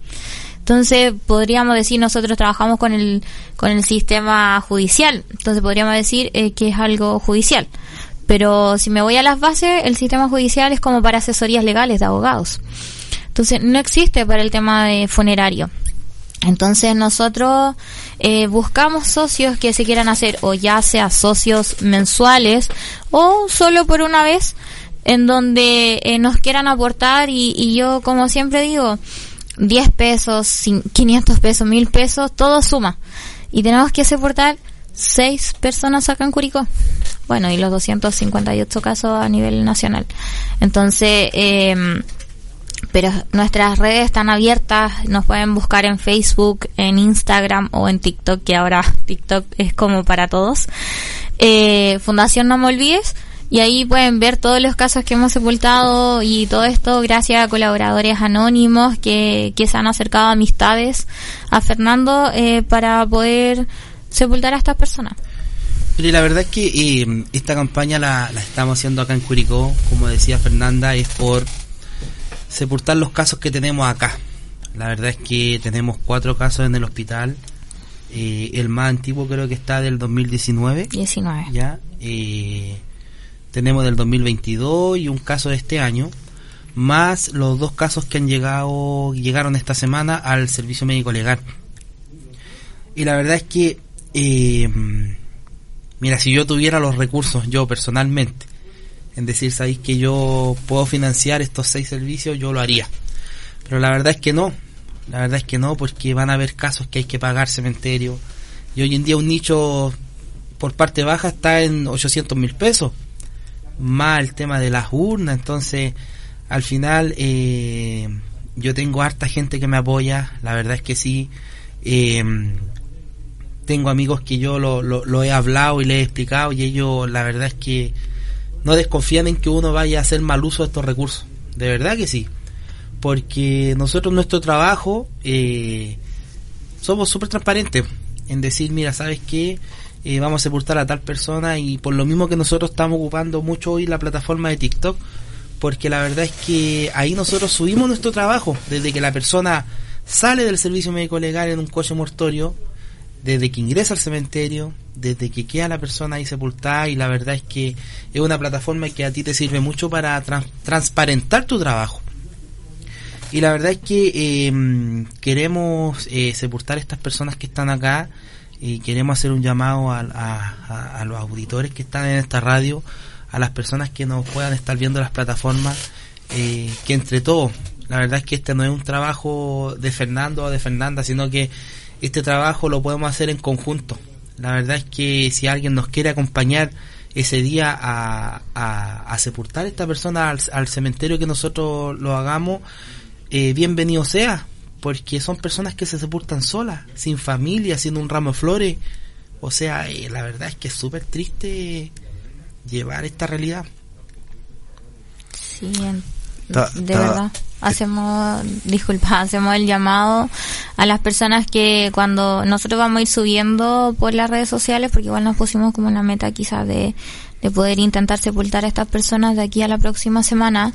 Entonces, podríamos decir, nosotros trabajamos con el, con el sistema judicial. Entonces, podríamos decir eh, que es algo judicial. Pero si me voy a las bases, el sistema judicial es como para asesorías legales de abogados. Entonces, no existe para el tema de funerario. Entonces nosotros eh, buscamos socios que se quieran hacer o ya sea socios mensuales o solo por una vez en donde eh, nos quieran aportar y, y, yo como siempre digo 10 pesos, 500 pesos, 1000 pesos, todo suma. Y tenemos que soportar 6 personas acá en Curicó. Bueno, y los 258 casos a nivel nacional. Entonces, eh, pero nuestras redes están abiertas, nos pueden buscar en Facebook, en Instagram o en TikTok, que ahora TikTok es como para todos. Eh, Fundación No Me Olvides y ahí pueden ver todos los casos que hemos sepultado y todo esto gracias a colaboradores anónimos que, que se han acercado a amistades a Fernando eh, para poder sepultar a estas personas. Y la verdad es que eh, esta campaña la, la, estamos haciendo acá en Curicó, como decía Fernanda, es por sepultar los casos que tenemos acá. La verdad es que tenemos cuatro casos en el hospital. Eh, el más antiguo creo que está del 2019. 19. Ya. Eh, tenemos del 2022 y un caso de este año, más los dos casos que han llegado, llegaron esta semana al servicio médico legal. Y la verdad es que, eh, mira, si yo tuviera los recursos, yo personalmente, en decir, sabéis que yo puedo financiar estos seis servicios, yo lo haría. Pero la verdad es que no, la verdad es que no, porque van a haber casos que hay que pagar cementerio. Y hoy en día un nicho por parte baja está en 800 mil pesos. Más el tema de las urnas, entonces al final eh, yo tengo harta gente que me apoya, la verdad es que sí, eh, tengo amigos que yo lo, lo, he hablado y le he explicado. Y ellos la verdad es que no desconfían en que uno vaya a hacer mal uso de estos recursos, de verdad que sí, porque nosotros nuestro trabajo eh, somos súper transparentes en decir, mira, ¿sabes qué? Eh, vamos a sepultar a tal persona y por lo mismo que nosotros estamos ocupando mucho hoy la plataforma de TikTok, porque la verdad es que ahí nosotros subimos nuestro trabajo, desde que la persona sale del servicio médico legal en un coche mortorio, desde que ingresa al cementerio, desde que queda la persona ahí sepultada y la verdad es que es una plataforma que a ti te sirve mucho para transparentar tu trabajo. Y la verdad es que em, queremos eh, sepultar a estas personas que están acá y queremos hacer un llamado a, a, los auditores que están en esta radio, a las personas que nos puedan estar viendo las plataformas, eh, que entre todos, la verdad es que este no es un trabajo de Fernando o de Fernanda, sino que este trabajo lo podemos hacer en conjunto. La verdad es que si alguien nos quiere acompañar ese día a, a, sepultar a esta persona al, cementerio que nosotros lo hagamos, eh, bienvenido sea porque son personas que se sepultan solas, sin familia, haciendo un ramo de flores. O sea, eh, la verdad es que es súper triste llevar esta realidad. Sí, de verdad. Hacemos, disculpa, hacemos el llamado a las personas que cuando nosotros vamos a ir subiendo por las redes sociales, porque igual nos pusimos como una meta quizás de, de poder intentar sepultar a estas personas de aquí a la próxima semana,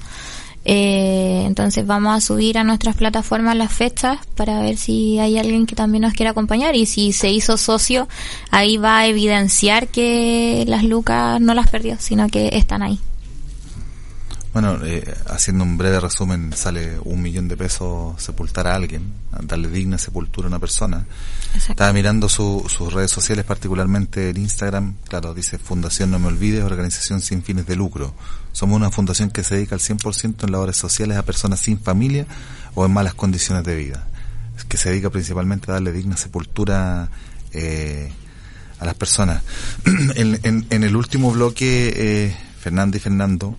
eh, entonces vamos a subir a nuestras plataformas las fechas para ver si hay alguien que también nos quiera acompañar y si se hizo socio, ahí va a evidenciar que las lucas no las perdió, sino que están ahí. Bueno, eh, haciendo un breve resumen, sale un millón de pesos sepultar a alguien, darle digna sepultura a una persona. Estaba mirando sus redes sociales, particularmente el Instagram, claro, dice Fundación No Me Olvides, organización sin fines de lucro. Somos una fundación que se dedica al 100% en labores sociales a personas sin familia o en malas condiciones de vida. Que se dedica principalmente a darle digna sepultura eh, a las personas. en, el último bloque, eh, Fernando y Fernando,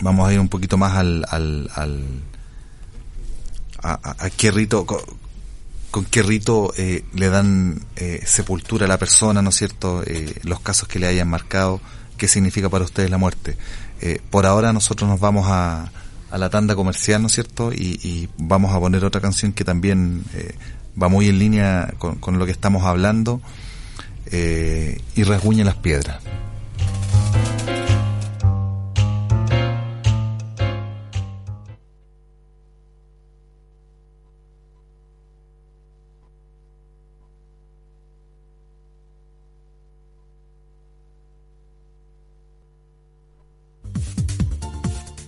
vamos a ir un poquito más al, al, al a, qué rito con, qué rito eh, le dan eh, sepultura a la persona, ¿no es cierto? Eh, los casos que le hayan marcado, qué significa para ustedes la muerte. por ahora nosotros nos vamos a, a la tanda comercial, ¿no es cierto? Y, vamos a poner otra canción que también va muy en línea con, con, lo que estamos hablando y rasguña las piedras.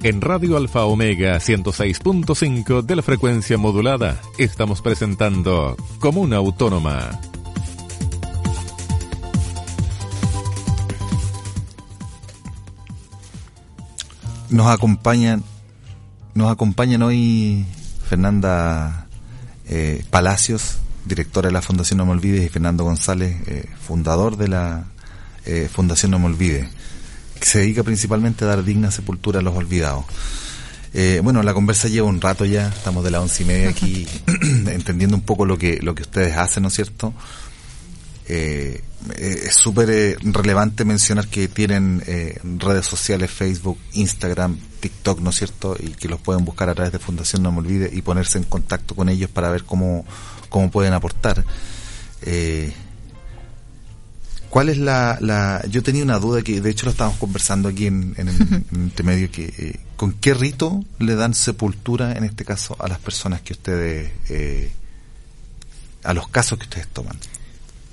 En Radio Alfa Omega 106.5 de la frecuencia modulada estamos presentando Comuna Autónoma. Nos acompañan, nos acompañan hoy Fernanda eh, Palacios, directora de la Fundación No Me Olvides, y Fernando González, eh, fundador de la eh, Fundación No Me Olvides se dedica principalmente a dar digna sepultura a los olvidados. Eh, bueno, la conversa lleva un rato ya, estamos de las once y media aquí entendiendo un poco lo que, lo que ustedes hacen, ¿no es cierto? Eh, eh, es súper relevante mencionar que tienen redes sociales, Facebook, Instagram, TikTok, ¿no es cierto? Y que los pueden buscar a través de Fundación No Me Olvide y ponerse en contacto con ellos para ver cómo, cómo pueden aportar. Eh, ¿Cuál es la, la, Yo tenía una duda que, de hecho, lo estábamos conversando aquí en, en, en este medio, que eh, ¿con qué rito le dan sepultura, en este caso, a las personas que ustedes... Eh, a los casos que ustedes toman?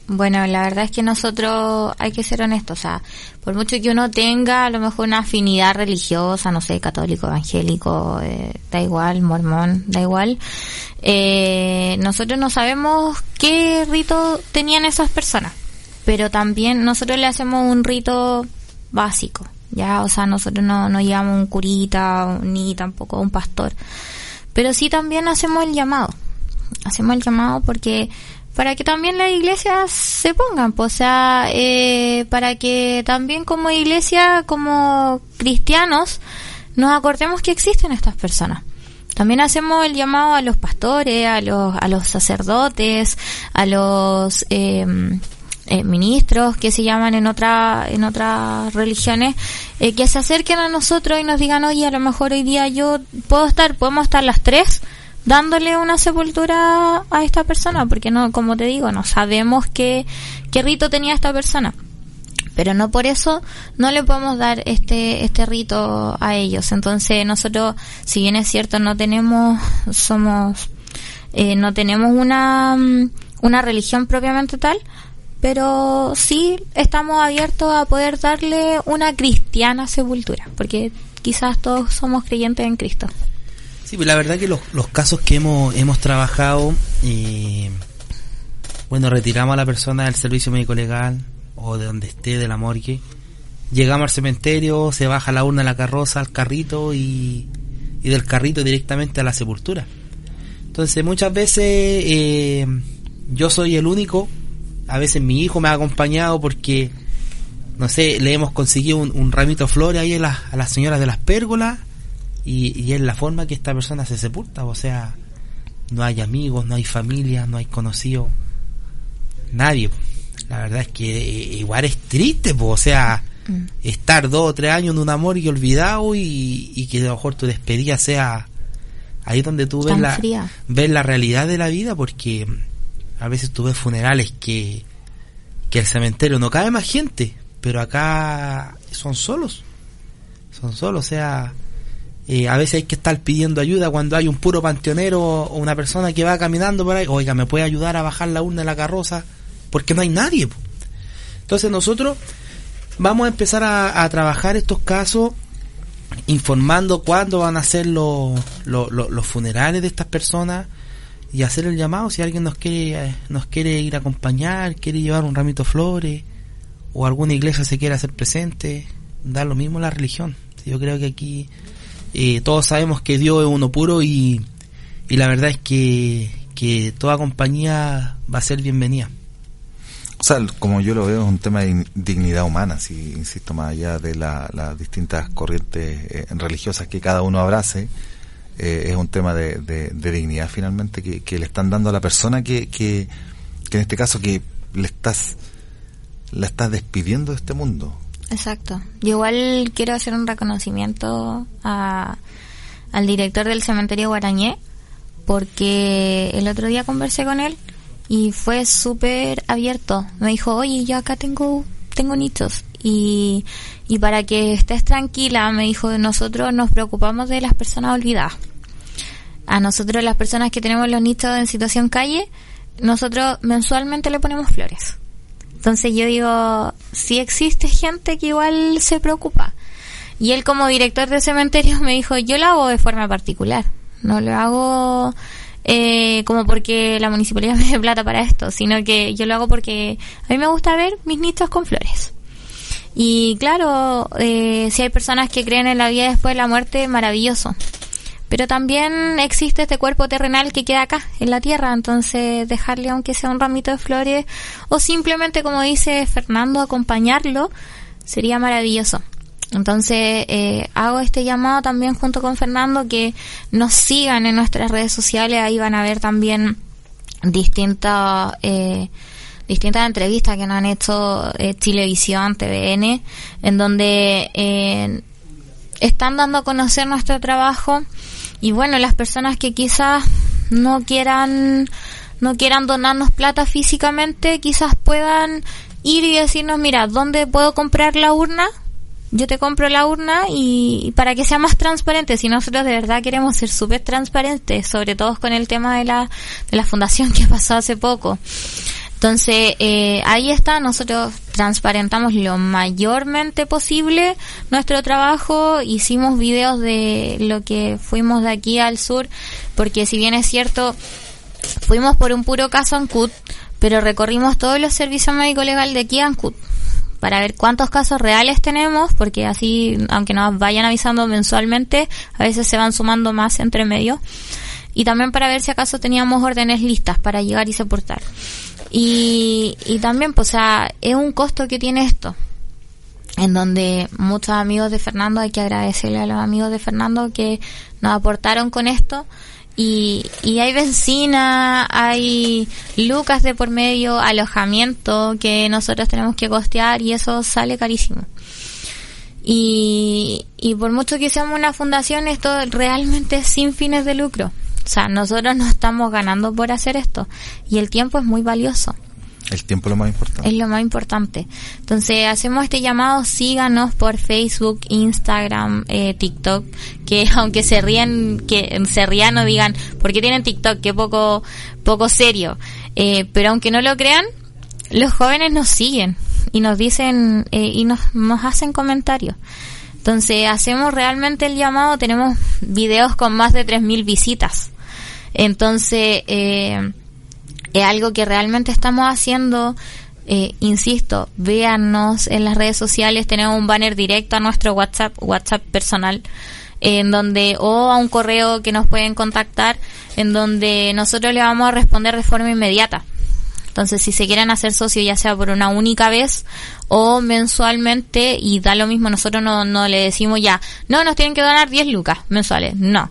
Bueno, la verdad es que nosotros hay que ser honestos, o sea, por mucho que uno tenga a lo mejor una afinidad religiosa, no sé, católico, evangélico, eh, da igual, mormón, da igual, eh, nosotros no sabemos qué rito tenían esas personas pero también nosotros le hacemos un rito básico, ya, o sea, nosotros no, no llevamos un curita ni tampoco un pastor, pero sí también hacemos el llamado, hacemos el llamado porque para que también las iglesias se pongan, pues, o sea, eh, para que también como iglesia, como cristianos, nos acordemos que existen estas personas. También hacemos el llamado a los pastores, a los, a los sacerdotes, a los eh, eh, ministros que se llaman en otra en otras religiones eh, que se acerquen a nosotros y nos digan oye a lo mejor hoy día yo puedo estar podemos estar las tres dándole una sepultura a esta persona porque no como te digo no sabemos qué qué rito tenía esta persona. Pero no por eso no le podemos dar este este rito a ellos. Entonces nosotros si bien es cierto no tenemos somos eh, no tenemos una mm, una religión propiamente tal pero sí estamos abiertos a poder darle una cristiana sepultura, porque quizás todos somos creyentes en Cristo. Sí, pues la verdad que los, los casos que hemos, hemos trabajado, y bueno, retiramos a la persona del servicio médico legal o de donde esté, de la morgue, llegamos al cementerio, se baja la urna de la carroza al carrito y, y del carrito directamente a la sepultura. Entonces muchas veces eh, yo soy el único a veces mi hijo me ha acompañado porque, no sé, le hemos conseguido un, ramito de flores ahí a las, a las señoras de las pérgolas y, y, es la forma que esta persona se sepulta. O sea, no hay amigos, no hay familia, no hay conocidos, nadie. La verdad es que eh, igual es triste, pues, o sea, mm. estar dos o tres años en un amor y olvidado y, y, que a lo mejor tu despedida sea ahí donde tú ves la, ves la realidad de la vida porque a veces tú ves funerales que, que el cementerio no cabe más gente, pero acá son solos. Son solos, o sea, eh, a veces hay que estar pidiendo ayuda cuando hay un puro panteonero o una persona que va caminando por ahí, oiga, ¿me puede ayudar a bajar la urna de la carroza? Porque no hay nadie. Entonces nosotros vamos a empezar a, a trabajar estos casos informando cuándo van a ser los, los, los funerales de estas personas y hacer el llamado si alguien nos quiere eh, nos quiere ir a acompañar, quiere llevar un ramito de flores o alguna iglesia se quiere hacer presente, da lo mismo la religión. Yo creo que aquí eh, todos sabemos que Dios es uno puro y, y la verdad es que, que toda compañía va a ser bienvenida. O sea, como yo lo veo, es un tema de dignidad humana, si insisto, más allá de las distintas corrientes eh, religiosas que cada uno abrace, eh, es un tema de, de, dignidad finalmente que, que, le están dando a la persona que, que, en este caso que le estás la estás despidiendo de este mundo. Exacto. Yo igual quiero hacer un reconocimiento a, al director del cementerio Guarañé porque el otro día conversé con él y fue súper abierto. Me dijo, oye, yo acá tengo, tengo nichos y, y para que estés tranquila, me dijo, nosotros nos preocupamos de las personas olvidadas. A nosotros, las personas que tenemos los nichos en situación calle, nosotros mensualmente le ponemos flores. Entonces yo digo, si existe gente que igual se preocupa. Y él como director de cementerio me dijo, yo lo hago de forma particular. No lo hago eh, como porque la municipalidad me dé plata para esto, sino que yo lo hago porque a mí me gusta ver mis nichos con flores. Y claro, eh, si hay personas que creen en la vida después de la muerte, maravilloso. Pero también existe este cuerpo terrenal que queda acá, en la tierra, entonces dejarle aunque sea un ramito de flores o simplemente, como dice Fernando, acompañarlo, sería maravilloso. Entonces eh, hago este llamado también junto con Fernando que nos sigan en nuestras redes sociales, ahí van a ver también distintas eh, distintas entrevistas que nos han hecho eh, Televisión, TVN, en donde eh, están dando a conocer nuestro trabajo y bueno, las personas que quizás no quieran no quieran donarnos plata físicamente, quizás puedan ir y decirnos, mira, ¿dónde puedo comprar la urna? yo te compro la urna y, para que sea más transparente, si nosotros de verdad queremos ser súper transparentes, sobre todo con el tema de la, de la fundación que pasó hace poco. Entonces, eh, ahí está, nosotros transparentamos lo mayormente posible nuestro trabajo, hicimos videos de lo que fuimos de aquí al sur, porque si bien es cierto, fuimos por un puro caso en CUT, pero recorrimos todos los servicios médico legal de aquí a Ancud para ver cuántos casos reales tenemos, porque así, aunque nos vayan avisando mensualmente, a veces se van sumando más entre medio. Y también para ver si acaso teníamos órdenes listas para llegar y soportar. Y, y también, pues, o sea, es un costo que tiene esto. En donde muchos amigos de Fernando, hay que agradecerle a los amigos de Fernando que nos aportaron con esto y, y hay benzina, hay lucas de por medio, alojamiento que nosotros tenemos que costear y eso sale carísimo. Y, y por mucho que seamos una fundación, esto realmente es sin fines de lucro. O sea, nosotros no estamos ganando por hacer esto y el tiempo es muy valioso. El tiempo es lo más importante. Es lo más importante. Entonces, hacemos este llamado, síganos por Facebook, Instagram, eh, TikTok, que aunque se rían, que se rían o digan, ¿por qué tienen TikTok? Que poco, poco serio. Eh, pero aunque no lo crean, los jóvenes nos siguen y nos dicen, eh, y nos, nos hacen comentarios. Entonces, hacemos realmente el llamado, tenemos videos con más de 3.000 visitas. Entonces, eh, es algo que realmente estamos haciendo. Eh, insisto, véannos en las redes sociales, tenemos un banner directo a nuestro WhatsApp, WhatsApp personal, en donde, o a un correo que nos pueden contactar, en donde nosotros le vamos a responder de forma inmediata. Entonces, si se quieren hacer socio, ya sea por una única vez o mensualmente, y da lo mismo, nosotros no, no le decimos ya, no, nos tienen que donar 10 lucas mensuales, no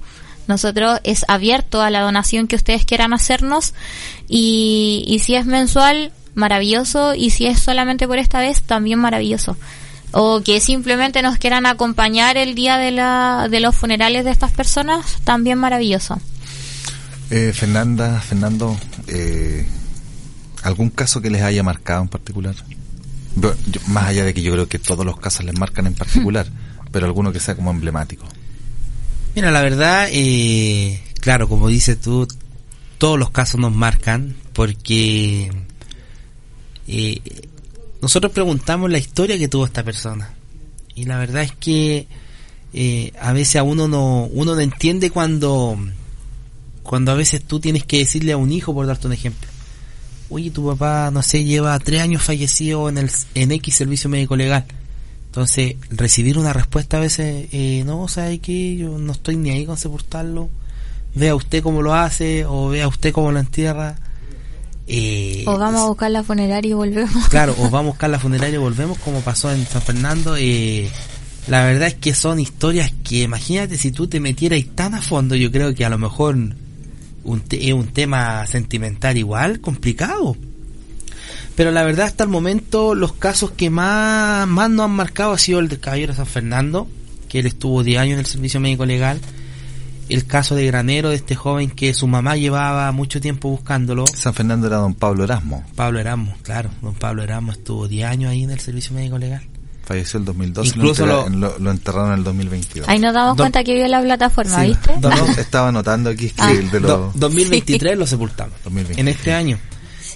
nosotros es abierto a la donación que ustedes quieran hacernos y, y si es mensual, maravilloso y si es solamente por esta vez, también maravilloso. O que simplemente nos quieran acompañar el día de, la, de los funerales de estas personas, también maravilloso. Eh, Fernanda, Fernando, eh, ¿algún caso que les haya marcado en particular? más allá de que yo creo que todos los casos les marcan en particular, pero alguno que sea como emblemático. Mira, la verdad, eh, claro, como dices tú, todos los casos nos marcan porque eh, nosotros preguntamos la historia que tuvo esta persona. Y la verdad es que eh, a veces a uno no, uno no entiende cuando, cuando a veces tú tienes que decirle a un hijo, por darte un ejemplo, oye, tu papá, no sé, lleva tres años fallecido en el en X servicio médico legal. Entonces, recibir una respuesta a veces, eh, no, ¿sabe qué? Yo no estoy ni ahí con sepultarlo. Vea usted cómo lo hace o vea usted cómo lo entierra. Eh, o vamos a buscar la funeraria y volvemos. Claro, o vamos a buscar la funeraria y volvemos como pasó en San Fernando. Eh, la verdad es que son historias que imagínate si tú te metieras tan a fondo, yo creo que a lo mejor un es un tema sentimental igual, complicado. Pero la verdad hasta el momento los casos que más, más nos han marcado ha sido el del caballero San Fernando, que él estuvo 10 años en el servicio médico legal. El caso de Granero, de este joven que su mamá llevaba mucho tiempo buscándolo. San Fernando era don Pablo Erasmo. Pablo Erasmo, claro. Don Pablo Erasmo estuvo 10 años ahí en el servicio médico legal. Falleció el 2012, Incluso lo, lo, enterraron en el 2022. Ahí nos damos cuenta que vio la plataforma, ¿viste? estaba notando aquí que el de los... 2023 lo sepultamos, en este año.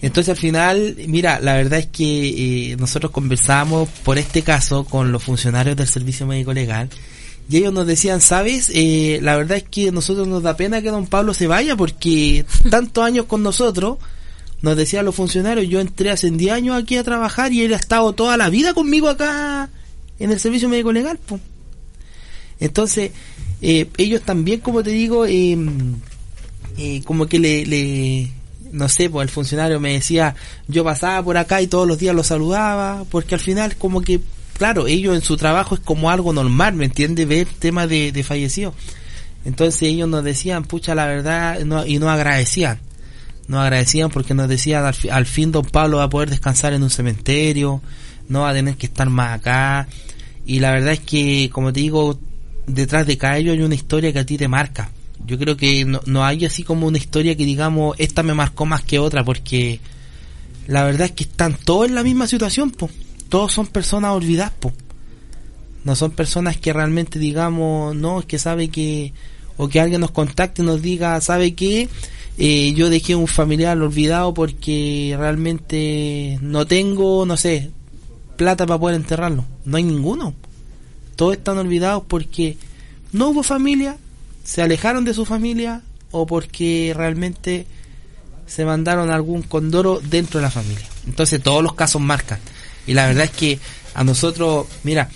Entonces al final, mira, la verdad es que eh, nosotros conversamos por este caso con los funcionarios del Servicio Médico Legal y ellos nos decían, sabes, eh, la verdad es que a nosotros nos da pena que don Pablo se vaya porque tantos años con nosotros nos decían los funcionarios, yo entré hace 10 años aquí a trabajar y él ha estado toda la vida conmigo acá en el servicio médico legal. Entonces, eh, ellos también, como te digo, eh, como que le, le, no sé, pues el funcionario me decía, yo pasaba por acá y todos los días lo saludaba, porque al final como que, claro, ellos en su trabajo es como algo normal, ¿me entiende? Ver temas de, de fallecidos. Entonces ellos nos decían, pucha, la verdad, y no agradecían nos agradecían porque nos decían al, fin don Pablo va a poder descansar en un cementerio, no va a tener que estar más acá. Y la verdad es que, como te digo, detrás de cada ello hay una historia que a ti te marca. Yo creo que no, no hay así como una historia que digamos, esta me marcó más que otra, porque la verdad es que están todos en la misma situación, po. todos son personas olvidadas, po. no son personas que realmente digamos, no, es que sabe que, o que alguien nos contacte y nos diga, sabe que eh, yo dejé un familiar olvidado porque realmente no tengo, no sé, plata para poder enterrarlo. No hay ninguno. Todos están olvidados porque no hubo familia, se alejaron de su familia o porque realmente se mandaron algún condoro dentro de la familia. Entonces todos los casos marcan. Y la verdad es que a nosotros, mira,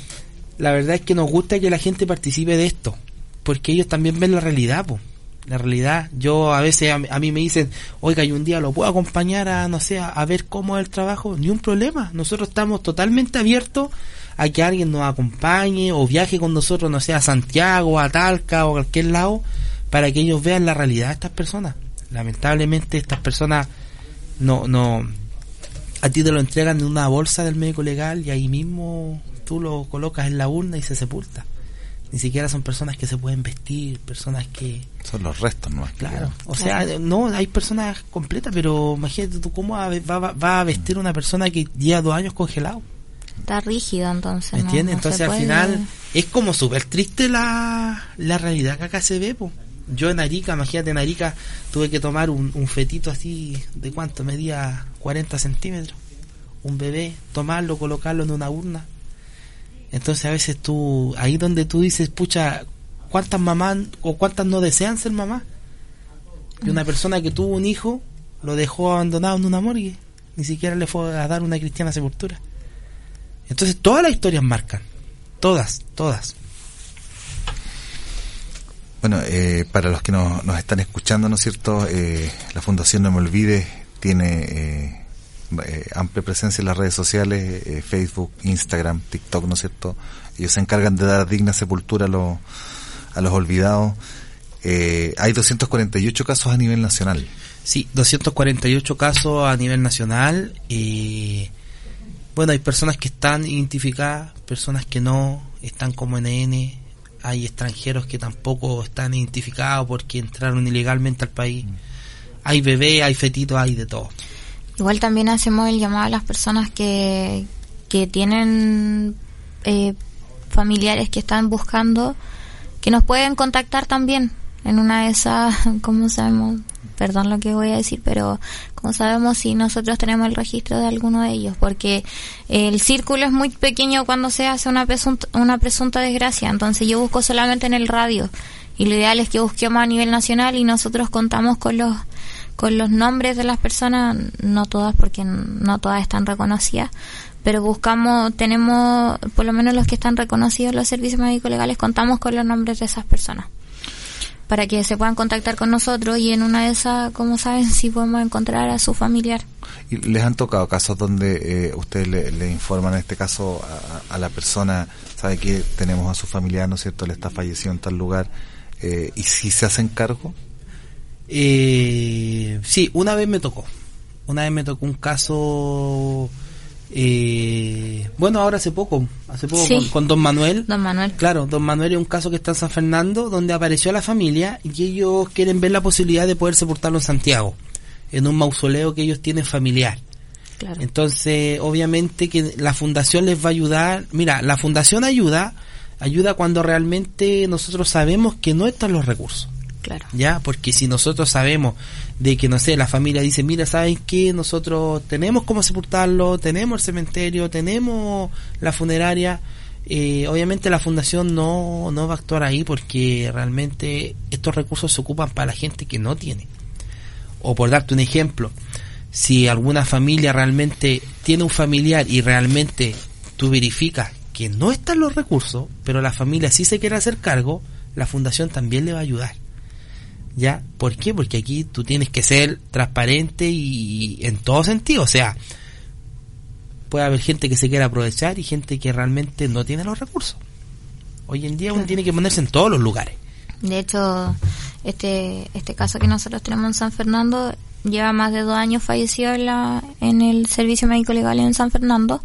la verdad es que nos gusta que la gente participe de esto, porque ellos también ven la realidad, pues la realidad. Yo a veces a, mí me dicen, oiga, y un día lo puedo acompañar a, no sé, a, ver cómo es el trabajo. Ni un problema. Nosotros estamos totalmente abiertos a que alguien nos acompañe o viaje con nosotros, no sé, a Santiago, a Talca o a cualquier lado, para que ellos vean la realidad de estas personas. Lamentablemente estas personas no, no, a ti te lo entregan en una bolsa del médico legal y ahí mismo tú lo colocas en la urna y se sepulta. Ni siquiera son personas que se pueden vestir, personas que... Son los restos, ¿no? Claro. O sea, no, hay personas completas, pero imagínate tú cómo va, va, a vestir una persona que lleva dos años congelado. Está rígido entonces. ¿Me entiendes? entonces al final es como súper triste la, la realidad que acá se ve, pues. Yo en Arica, imagínate en Arica, tuve que tomar un, un fetito así, ¿de cuánto? Medía 40 centímetros. Un bebé, tomarlo, colocarlo en una urna entonces a veces tú, ahí donde tú dices, pucha, ¿cuántas mamás o cuántas no desean ser mamás? Y una persona que tuvo un hijo lo dejó abandonado en una morgue, ni siquiera le fue a dar una cristiana sepultura. Entonces todas las historias marcan, todas, todas. Bueno, eh, para los que nos, nos están escuchando, ¿no es cierto? Eh, la Fundación No Me Olvides tiene eh, eh, amplia presencia en las redes sociales, eh, Facebook, Instagram, TikTok, ¿no es cierto? Ellos se encargan de dar digna sepultura a los, a los olvidados. Eh, hay 248 casos a nivel nacional. Sí, 248 casos a nivel nacional. y bueno, hay personas que están identificadas, personas que no, están como NN. Hay extranjeros que tampoco están identificados porque entraron ilegalmente al país. Mm. Hay bebés, hay fetitos, hay de todo. Igual también hacemos el llamado a las personas que, que tienen eh, familiares que están buscando, que nos pueden contactar también en una de esas, ¿cómo sabemos? perdón lo que voy a decir, pero como sabemos si nosotros tenemos el registro de alguno de ellos? Porque el círculo es muy pequeño cuando se hace una presunta, una presunta desgracia, entonces yo busco solamente en el radio y lo ideal es que busquemos a nivel nacional y nosotros contamos con los con los nombres de las personas, no todas porque no todas están reconocidas, pero buscamos, tenemos, por lo menos los que están reconocidos los servicios médicos legales, contamos con los nombres de esas personas para que se puedan contactar con nosotros y en una de esas, como saben, si podemos encontrar a su familiar. ¿Y les han tocado casos donde eh, ustedes le, informan, en este caso, a, la persona, sabe que tenemos a su familiar, ¿no es cierto?, le está fallecido en tal lugar, eh, ¿y si se hacen cargo? Eh, sí, una vez me tocó. Una vez me tocó un caso eh, bueno, ahora hace poco, hace poco con, Don Manuel. Don Manuel. Claro, Don Manuel es un caso que está en San Fernando, donde apareció la familia y ellos quieren ver la posibilidad de poder sepultarlo en Santiago, en un mausoleo que ellos tienen familiar. Entonces, obviamente que la fundación les va a ayudar. Mira, la fundación ayuda, ayuda cuando realmente nosotros sabemos que no están los recursos. Claro. Ya, porque si nosotros sabemos de que, no sé, la familia dice, mira, ¿saben qué? Nosotros tenemos cómo sepultarlo, tenemos el cementerio, tenemos la funeraria. Eh, obviamente la fundación no, no va a actuar ahí porque realmente estos recursos se ocupan para la gente que no tiene. O por darte un ejemplo, si alguna familia realmente tiene un familiar y realmente tú verificas que no están los recursos, pero la familia sí se quiere hacer cargo, la fundación también le va a ayudar. ¿Ya? ¿Por qué? Porque aquí tú tienes que ser transparente y en todo sentido. O sea, puede haber gente que se quiera aprovechar y gente que realmente no tiene los recursos. Hoy en día uno tiene que ponerse en todos los lugares. De hecho, este, este caso que nosotros tenemos en San Fernando lleva más de dos años fallecido en, la, en el servicio médico legal en San Fernando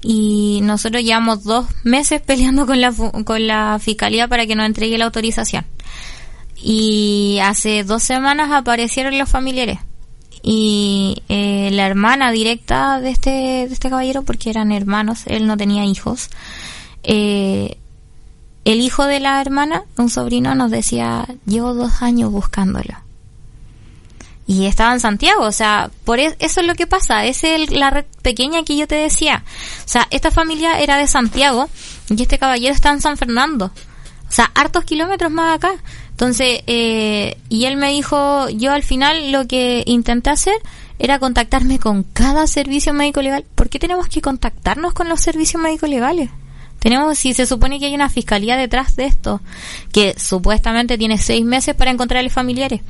y nosotros llevamos dos meses peleando con la, con la fiscalía para que nos entregue la autorización y hace dos semanas aparecieron los familiares y eh, la hermana directa de este de este caballero porque eran hermanos él no tenía hijos eh, el hijo de la hermana un sobrino nos decía llevo dos años buscándolo y estaba en Santiago, o sea, por e-, eso es lo que pasa, es la red pequeña que yo te decía. O sea, esta familia era de Santiago y este caballero está en San Fernando. O sea, hartos kilómetros más acá. Entonces, eh, y él me dijo, yo al final lo que intenté hacer era contactarme con cada servicio médico legal. ¿Por qué tenemos que contactarnos con los servicios médicos legales? Tenemos, si se supone que hay una fiscalía detrás de esto, que supuestamente tiene seis meses para encontrar familiares.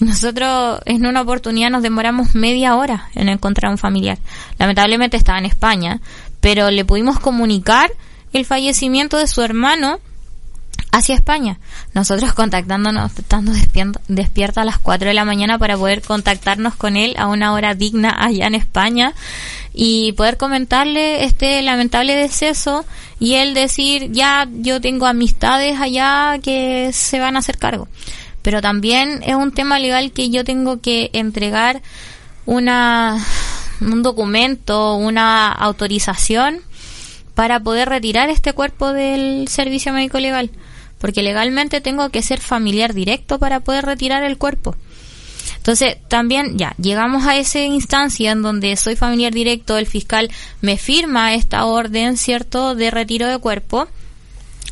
Nosotros en una oportunidad nos demoramos media hora en encontrar un familiar. Lamentablemente estaba en España, pero le pudimos comunicar el fallecimiento de su hermano hacia España. Nosotros contactándonos, estando despierta a las 4 de la mañana para poder contactarnos con él a una hora digna allá en España y poder comentarle este lamentable deceso y él decir, ya yo tengo amistades allá que se van a hacer cargo. Pero también es un tema legal que yo tengo que entregar una un documento, una autorización para poder retirar este cuerpo del servicio médico legal porque legalmente tengo que ser familiar directo para poder retirar el cuerpo. Entonces, también ya, llegamos a esa instancia en donde soy familiar directo, el fiscal me firma esta orden, ¿cierto?, de retiro de cuerpo.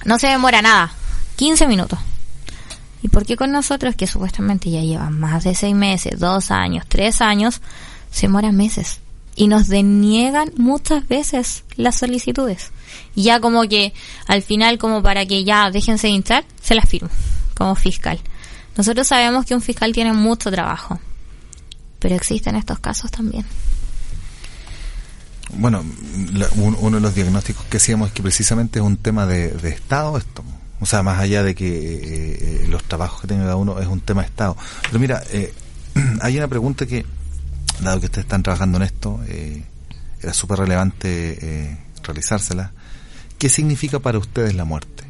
No se demora nada, 15 minutos. ¿Y por qué con nosotros, que supuestamente ya llevan más de seis meses, dos años, tres años, se demoran meses? Y nos deniegan muchas veces las solicitudes. Ya como que al final, como para que ya déjense de hinchar, se las firmo como fiscal. Nosotros sabemos que un fiscal tiene mucho trabajo, pero existen estos casos también. Bueno, uno de los diagnósticos que hacíamos es que precisamente es un tema de, Estado esto. O sea, más allá de que eh, eh, los trabajos que tenga cada uno es un tema de Estado. Pero mira, eh, hay una pregunta que, dado que ustedes están trabajando en esto, era súper relevante realizársela. ¿Qué significa para ustedes la muerte?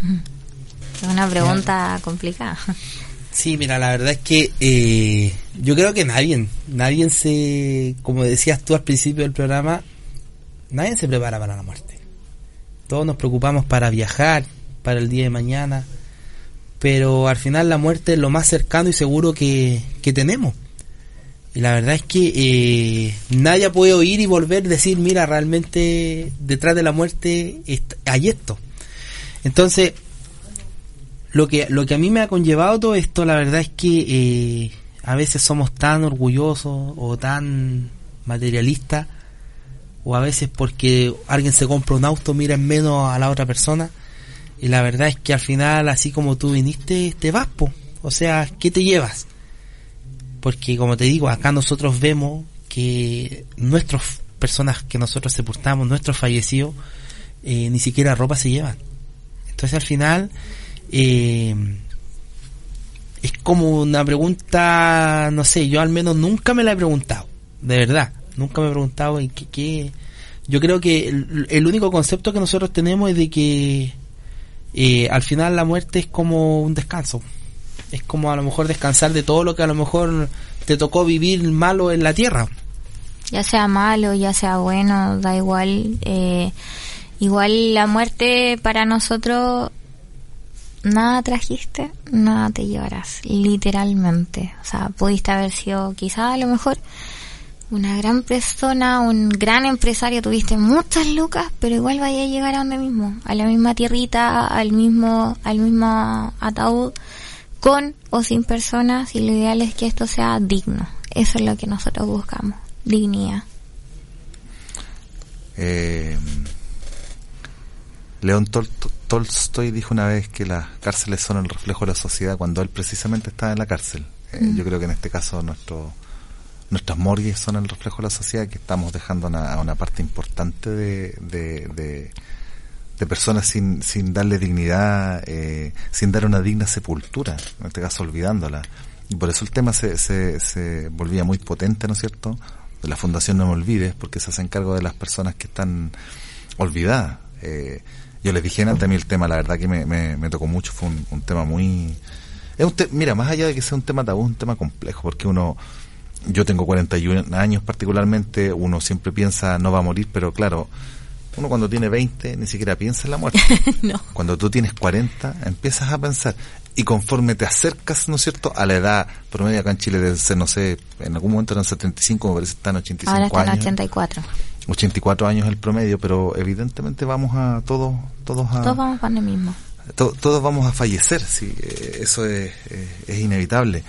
Es una pregunta complicada. Sí, mira, la verdad es que eh, yo creo que nadie, nadie se, como decías tú al principio del programa, nadie se prepara para la muerte. Todos nos preocupamos para viajar, para el día de mañana, pero al final la muerte es lo más cercano y seguro que, que tenemos. Y la verdad es que eh, nadie puede oír y volver a decir, mira, realmente detrás de la muerte hay esto. Entonces, lo que, lo que a mí me ha conllevado todo esto, la verdad es que eh, a veces somos tan orgullosos o tan materialistas, o a veces porque alguien se compra un auto, mira en menos a la otra persona, y la verdad es que al final, así como tú viniste, te vas, po. o sea, ¿qué te llevas? Porque como te digo, acá nosotros vemos que nuestras personas que nosotros sepultamos, nuestros fallecidos, eh, ni siquiera ropa se llevan. Entonces al final eh, es como una pregunta, no sé, yo al menos nunca me la he preguntado, de verdad, nunca me he preguntado en qué, qué yo creo que el, único concepto que nosotros tenemos es de que eh, al final la muerte es como un descanso, es como a lo mejor descansar de todo lo que a lo mejor te tocó vivir malo en la tierra. Ya sea malo, ya sea bueno, da igual. Eh, igual la muerte para nosotros, nada trajiste, nada te llevarás, literalmente. O sea, pudiste haber sido quizá a lo mejor una gran persona, un gran empresario, tuviste muchas lucas, pero igual vaya a llegar a donde mismo, a la misma tierrita, al mismo, al mismo ataúd con o sin personas y lo ideal es que esto sea digno. Eso es lo que nosotros buscamos, dignidad. Eh, León Tolstoy dijo una vez que las cárceles son el reflejo de la sociedad cuando él precisamente estaba en la cárcel. Eh, mm. Yo creo que en este caso nuestro, nuestras morgues son el reflejo de la sociedad que estamos dejando a una parte importante de de personas sin, sin darle dignidad, eh, sin dar una digna sepultura, en este caso olvidándola. Y por eso el tema se, se, se volvía muy potente, ¿no es cierto? De la Fundación No Me Olvides, porque se hace cargo de las personas que están olvidadas. Eh, yo les dije antes, a mí el tema, la verdad que me, me, tocó mucho, fue un, tema muy... Es un mira, más allá de que sea un tema tabú, es un tema complejo, porque uno, yo tengo 41 años particularmente, uno siempre piensa no va a morir, pero claro, uno cuando tiene 20 ni siquiera piensa en la muerte. Cuando tú tienes 40 empiezas a pensar. Y conforme te acercas, ¿no es cierto?, a la edad promedio acá en Chile de ser, no sé, en algún momento eran 75, me parece que están 85 Ahora están años. 84. 84 años el promedio, pero evidentemente vamos a todos, todos a... Todos vamos para el mismo. todos vamos a fallecer, sí, eh, eso es, es inevitable.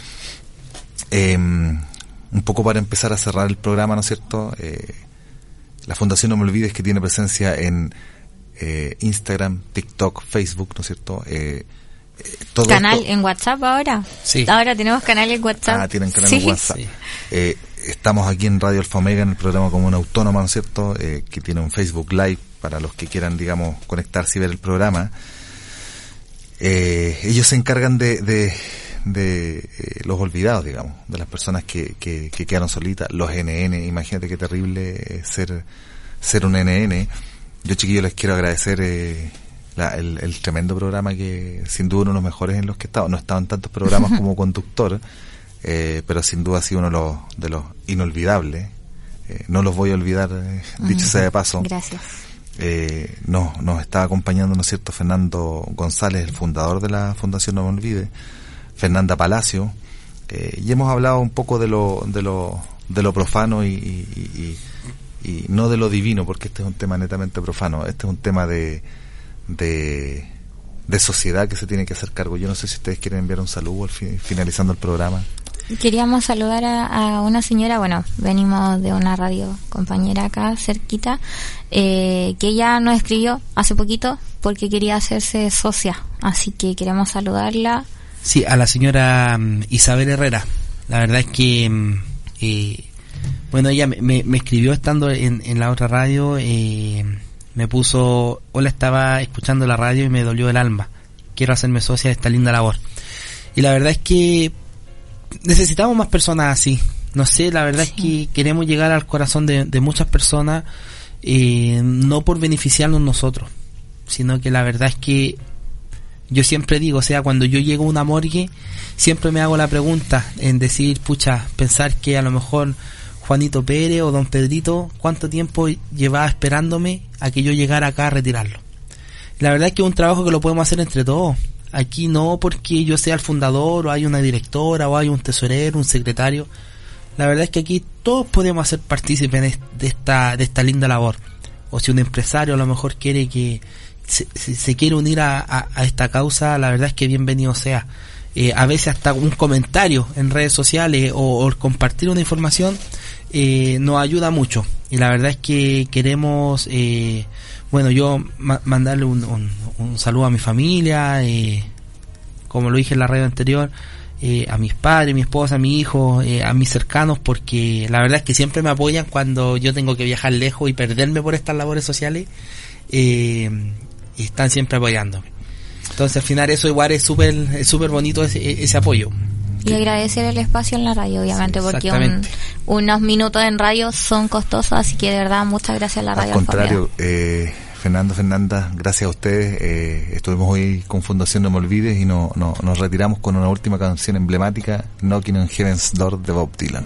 Em, un poco para empezar a cerrar el programa, ¿no es cierto?, eh, la Fundación No Me Olvides que tiene presencia en eh, Instagram, TikTok, Facebook, ¿no es cierto? Eh, eh todo ¿Canal en WhatsApp ahora? Sí. Ahora tenemos canal en WhatsApp. Ah, tienen canal en WhatsApp. Eh, estamos aquí en Radio Alfa Omega en el programa Común Autónoma, ¿no es cierto? Eh, que tiene un Facebook Live para los que quieran, digamos, conectarse y ver el programa. ellos se encargan de, de de eh, los olvidados, digamos, de las personas que, que, quedaron solitas, los NN, imagínate qué terrible ser, ser un NN. Yo chiquillos les quiero agradecer eh, el, tremendo programa que sin duda uno de los mejores en los que he estado. No he estado en tantos programas como conductor, eh, pero sin duda ha sido uno de los, de los inolvidables. no los voy a olvidar, dicho sea de paso. Gracias. Eh, nos, nos está acompañando, ¿no es cierto?, Fernando González, el fundador de la Fundación No Me Olvide, Fernanda Palacio, eh, y hemos hablado un poco de lo, de lo, de lo profano y, y, no de lo divino, porque este es un tema netamente profano, este es un tema de, de, de sociedad que se tiene que hacer cargo. Yo no sé si ustedes quieren enviar un saludo al finalizando el programa. Queríamos saludar a, una señora, bueno, venimos de una radio compañera acá cerquita, eh, que ella nos escribió hace poquito porque quería hacerse socia, así que queremos saludarla Sí, a la señora mm, Isabel Herrera. La verdad es que, mm, eh, bueno, ella me, me, escribió estando en, en, la otra radio, eh, me puso, hola, estaba escuchando la radio y me dolió el alma. Quiero hacerme socia de esta linda labor. Y la verdad es que necesitamos más personas así. No sé, la verdad es que queremos llegar al corazón de, de muchas personas, eh, no por beneficiarnos nosotros, sino que la verdad es que yo siempre digo, o sea, cuando yo llego a una morgue, siempre me hago la pregunta en decir, pucha, pensar que a lo mejor Juanito Pérez o Don Pedrito, ¿cuánto tiempo llevaba esperándome a que yo llegara acá a retirarlo? La verdad es que es un trabajo que lo podemos hacer entre todos. Aquí no porque yo sea el fundador o hay una directora o hay un tesorero, un secretario. La verdad es que aquí todos podemos ser partícipes de esta, de esta linda labor. O si un empresario a lo mejor quiere que se, se quiere unir a, esta causa, la verdad es que bienvenido sea. Eh, a veces hasta un comentario en redes sociales o, compartir una información eh, nos ayuda mucho. Y la verdad es que queremos, eh, bueno, yo mandarle un, un, saludo a mi familia, eh, como lo dije en la radio anterior, eh, a mis padres, mi esposa, a mi hijo, eh, a mis cercanos, porque la verdad es que siempre me apoyan cuando yo tengo que viajar lejos y perderme por estas labores sociales, y están siempre apoyándome. Entonces al final eso igual es súper es súper bonito ese, ese apoyo. Y agradecer el espacio en la radio, obviamente, porque unos minutos en radio son costosos, así que de verdad muchas gracias a la radio. Al contrario, eh, Fernando, Fernanda, gracias a ustedes. Eh, estuvimos hoy con Fundación No Me Olvides y no, nos retiramos con una última canción emblemática, Knocking on Heaven's Door de Bob Dylan.